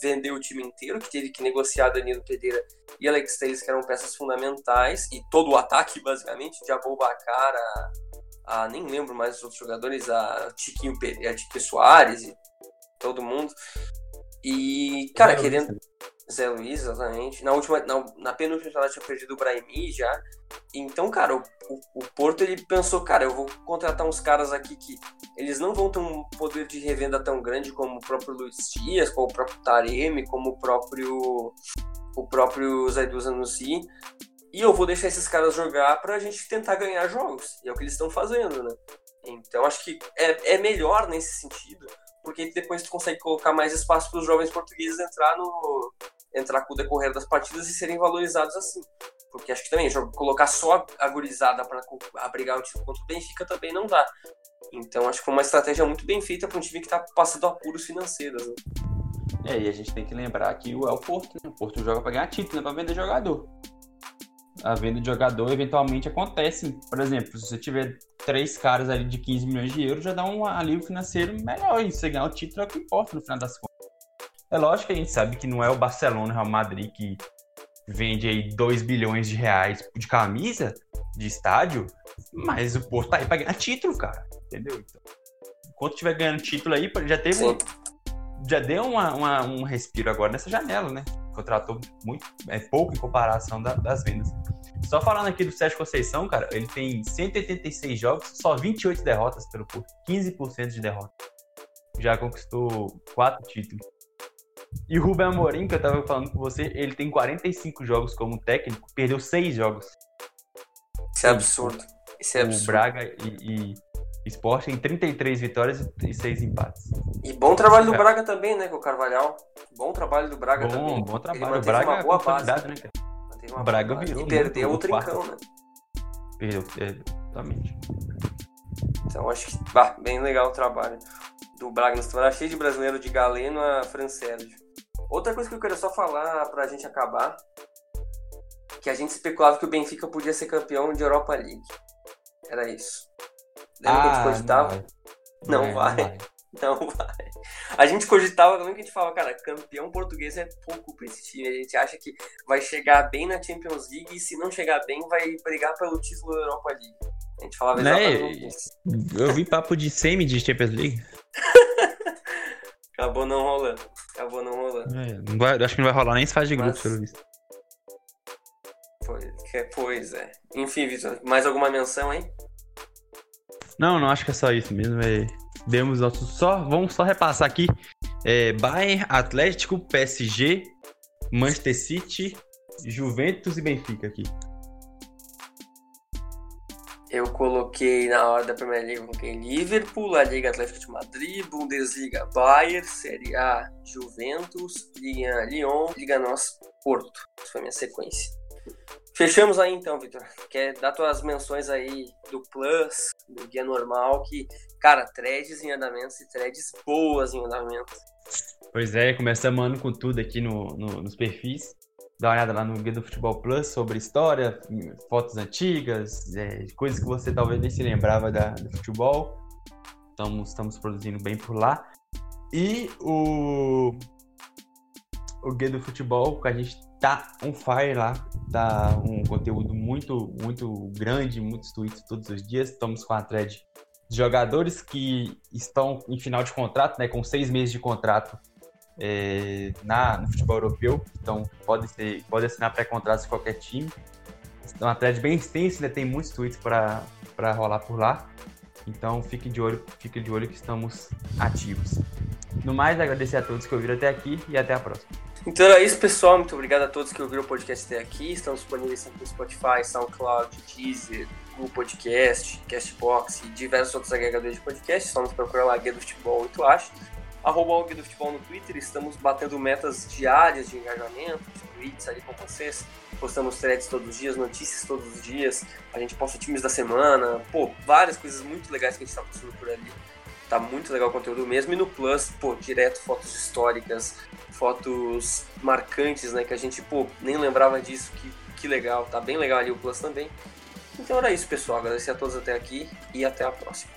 vender o time inteiro, que teve que negociar Danilo Pereira e Alex Telles, que eram peças fundamentais, e todo o ataque, basicamente, de Aboubacar a, a nem lembro mais os outros jogadores, a Tiquinho, a Tiquinho Soares e todo mundo. E, cara, querendo. Zé Luiz, exatamente. Na última, na, na penúltima ela tinha perdido o Brahimi já. Então, cara, o, o, o, Porto ele pensou, cara, eu vou contratar uns caras aqui que eles não vão ter um poder de revenda tão grande como o próprio Luiz Dias, como o próprio Taremi, como o próprio o próprio Zaidu Zanussi. E eu vou deixar esses caras jogar pra gente tentar ganhar jogos. E é o que eles estão fazendo, né? Então acho que é, é melhor nesse sentido porque depois tu consegue colocar mais espaço para os jovens portugueses entrar no entrar com o decorrer das partidas e serem valorizados assim. Porque acho que também colocar só a gurizada para abrigar o time contra o Benfica também não dá. Então acho que foi uma estratégia muito bem feita para um time que está passando apuros financeiros. Né? É, e a gente tem que lembrar que o, o Porto, né? O Porto joga para ganhar título, não é para vender jogador a venda de jogador eventualmente acontece. Por exemplo, se você tiver três caras ali de 15 milhões de euros, já dá um alívio financeiro melhor. E você ganhar o título é o que importa no final das contas. É lógico que a gente sabe que não é o Barcelona e o Real Madrid que vende aí 2 bilhões de reais de camisa de estádio, mas o Porto tá aí pra ganhar título, cara. Entendeu? Então, enquanto tiver ganhando título aí, já teve. Sim. Já deu uma, uma, um respiro agora nessa janela, né? Contratou muito, é pouco em comparação da, das vendas. Só falando aqui do Sérgio Conceição, cara, ele tem 186 jogos, só 28 derrotas pelo Porto, 15% de derrota. Já conquistou 4 títulos. E o Rubem Amorim, que eu tava falando com você, ele tem 45 jogos como técnico, perdeu 6 jogos. Isso é absurdo. Isso é absurdo. O Braga e, e Sport em 33 vitórias e 6 empates. E bom trabalho do Braga também, né, com o Carvalhal. Bom trabalho do Braga bom, também. Bom trabalho. O Braga uma boa base. né, cara? o Braga virou. E perdeu o trincão, né? Perdeu, é, exatamente. Então acho que bah, bem legal o trabalho do Braga. Nós estamos cheio de brasileiro de Galeno a Fran Sérgio. Outra coisa que eu quero só falar pra gente acabar, que a gente especulava que o Benfica podia ser campeão de Europa League. Era isso. Lembra ah, que a gente ah, cogitava? Não, não, vai. não vai. Não vai. A gente cogitava, também que a gente falava, cara, campeão português é pouco pra esse time. A gente acha que vai chegar bem na Champions League e se não chegar bem, vai brigar pelo título da Europa League. A gente falava né? exatamente isso. Eu vi papo de semi de Champions League. Acabou não rolando. Acabou não rolando. É, não vai, acho que não vai rolar nem se faz de grupo, Mas... pelo visto. Pois, é, pois é. Enfim, Vitor, mais alguma menção, hein? Não, não acho que é só isso mesmo. É demos nossos só, vamos só repassar aqui. É, Bayern, Atlético, PSG, Manchester City, Juventus e Benfica aqui. Eu coloquei na hora da Premier League, eu coloquei Liverpool, La Liga Atlético de Madrid, Bundesliga Bayern, Série A Juventus, Liga Lyon, Liga Nossa Porto. Essa foi a minha sequência. Fechamos aí então, Vitor. Quer dar tuas menções aí do Plus, do Guia Normal, que, cara, threads em andamento e threads boas em andamento. Pois é, começamos ano com tudo aqui no, no, nos perfis. Dá uma olhada lá no Guia do Futebol Plus sobre história, fotos antigas, é, coisas que você talvez nem se lembrava da, do futebol. Estamos, estamos produzindo bem por lá. E o, o Guia do Futebol, que a gente tá on fire lá, tá um conteúdo muito, muito grande, muitos tweets todos os dias. Estamos com a thread de jogadores que estão em final de contrato, né, com seis meses de contrato é, na, no futebol europeu, então pode, ser, pode assinar pré-contrato de qualquer time. É uma thread bem extensa, né, tem muitos tweets para rolar por lá. Então fique de olho, fique de olho que estamos ativos. No mais, agradecer a todos que ouviram até aqui e até a próxima. Então é isso, pessoal. Muito obrigado a todos que ouviram o podcast até aqui. Estamos disponíveis sempre no Spotify, SoundCloud, Deezer, Google Podcast, Castbox e diversos outros agregadores de podcast. Só nos procurar lá, Guia do Futebol 8 acho. Arroba o do Futebol no Twitter. Estamos batendo metas diárias de engajamento, de tweets ali com vocês. Postamos threads todos os dias, notícias todos os dias. A gente posta times da semana. Pô, várias coisas muito legais que a gente está postando por ali. Tá muito legal o conteúdo mesmo. E no Plus, pô, direto fotos históricas, fotos marcantes, né? Que a gente, pô, nem lembrava disso. Que, que legal. Tá bem legal ali o Plus também. Então era isso, pessoal. Agradecer a todos até aqui e até a próxima.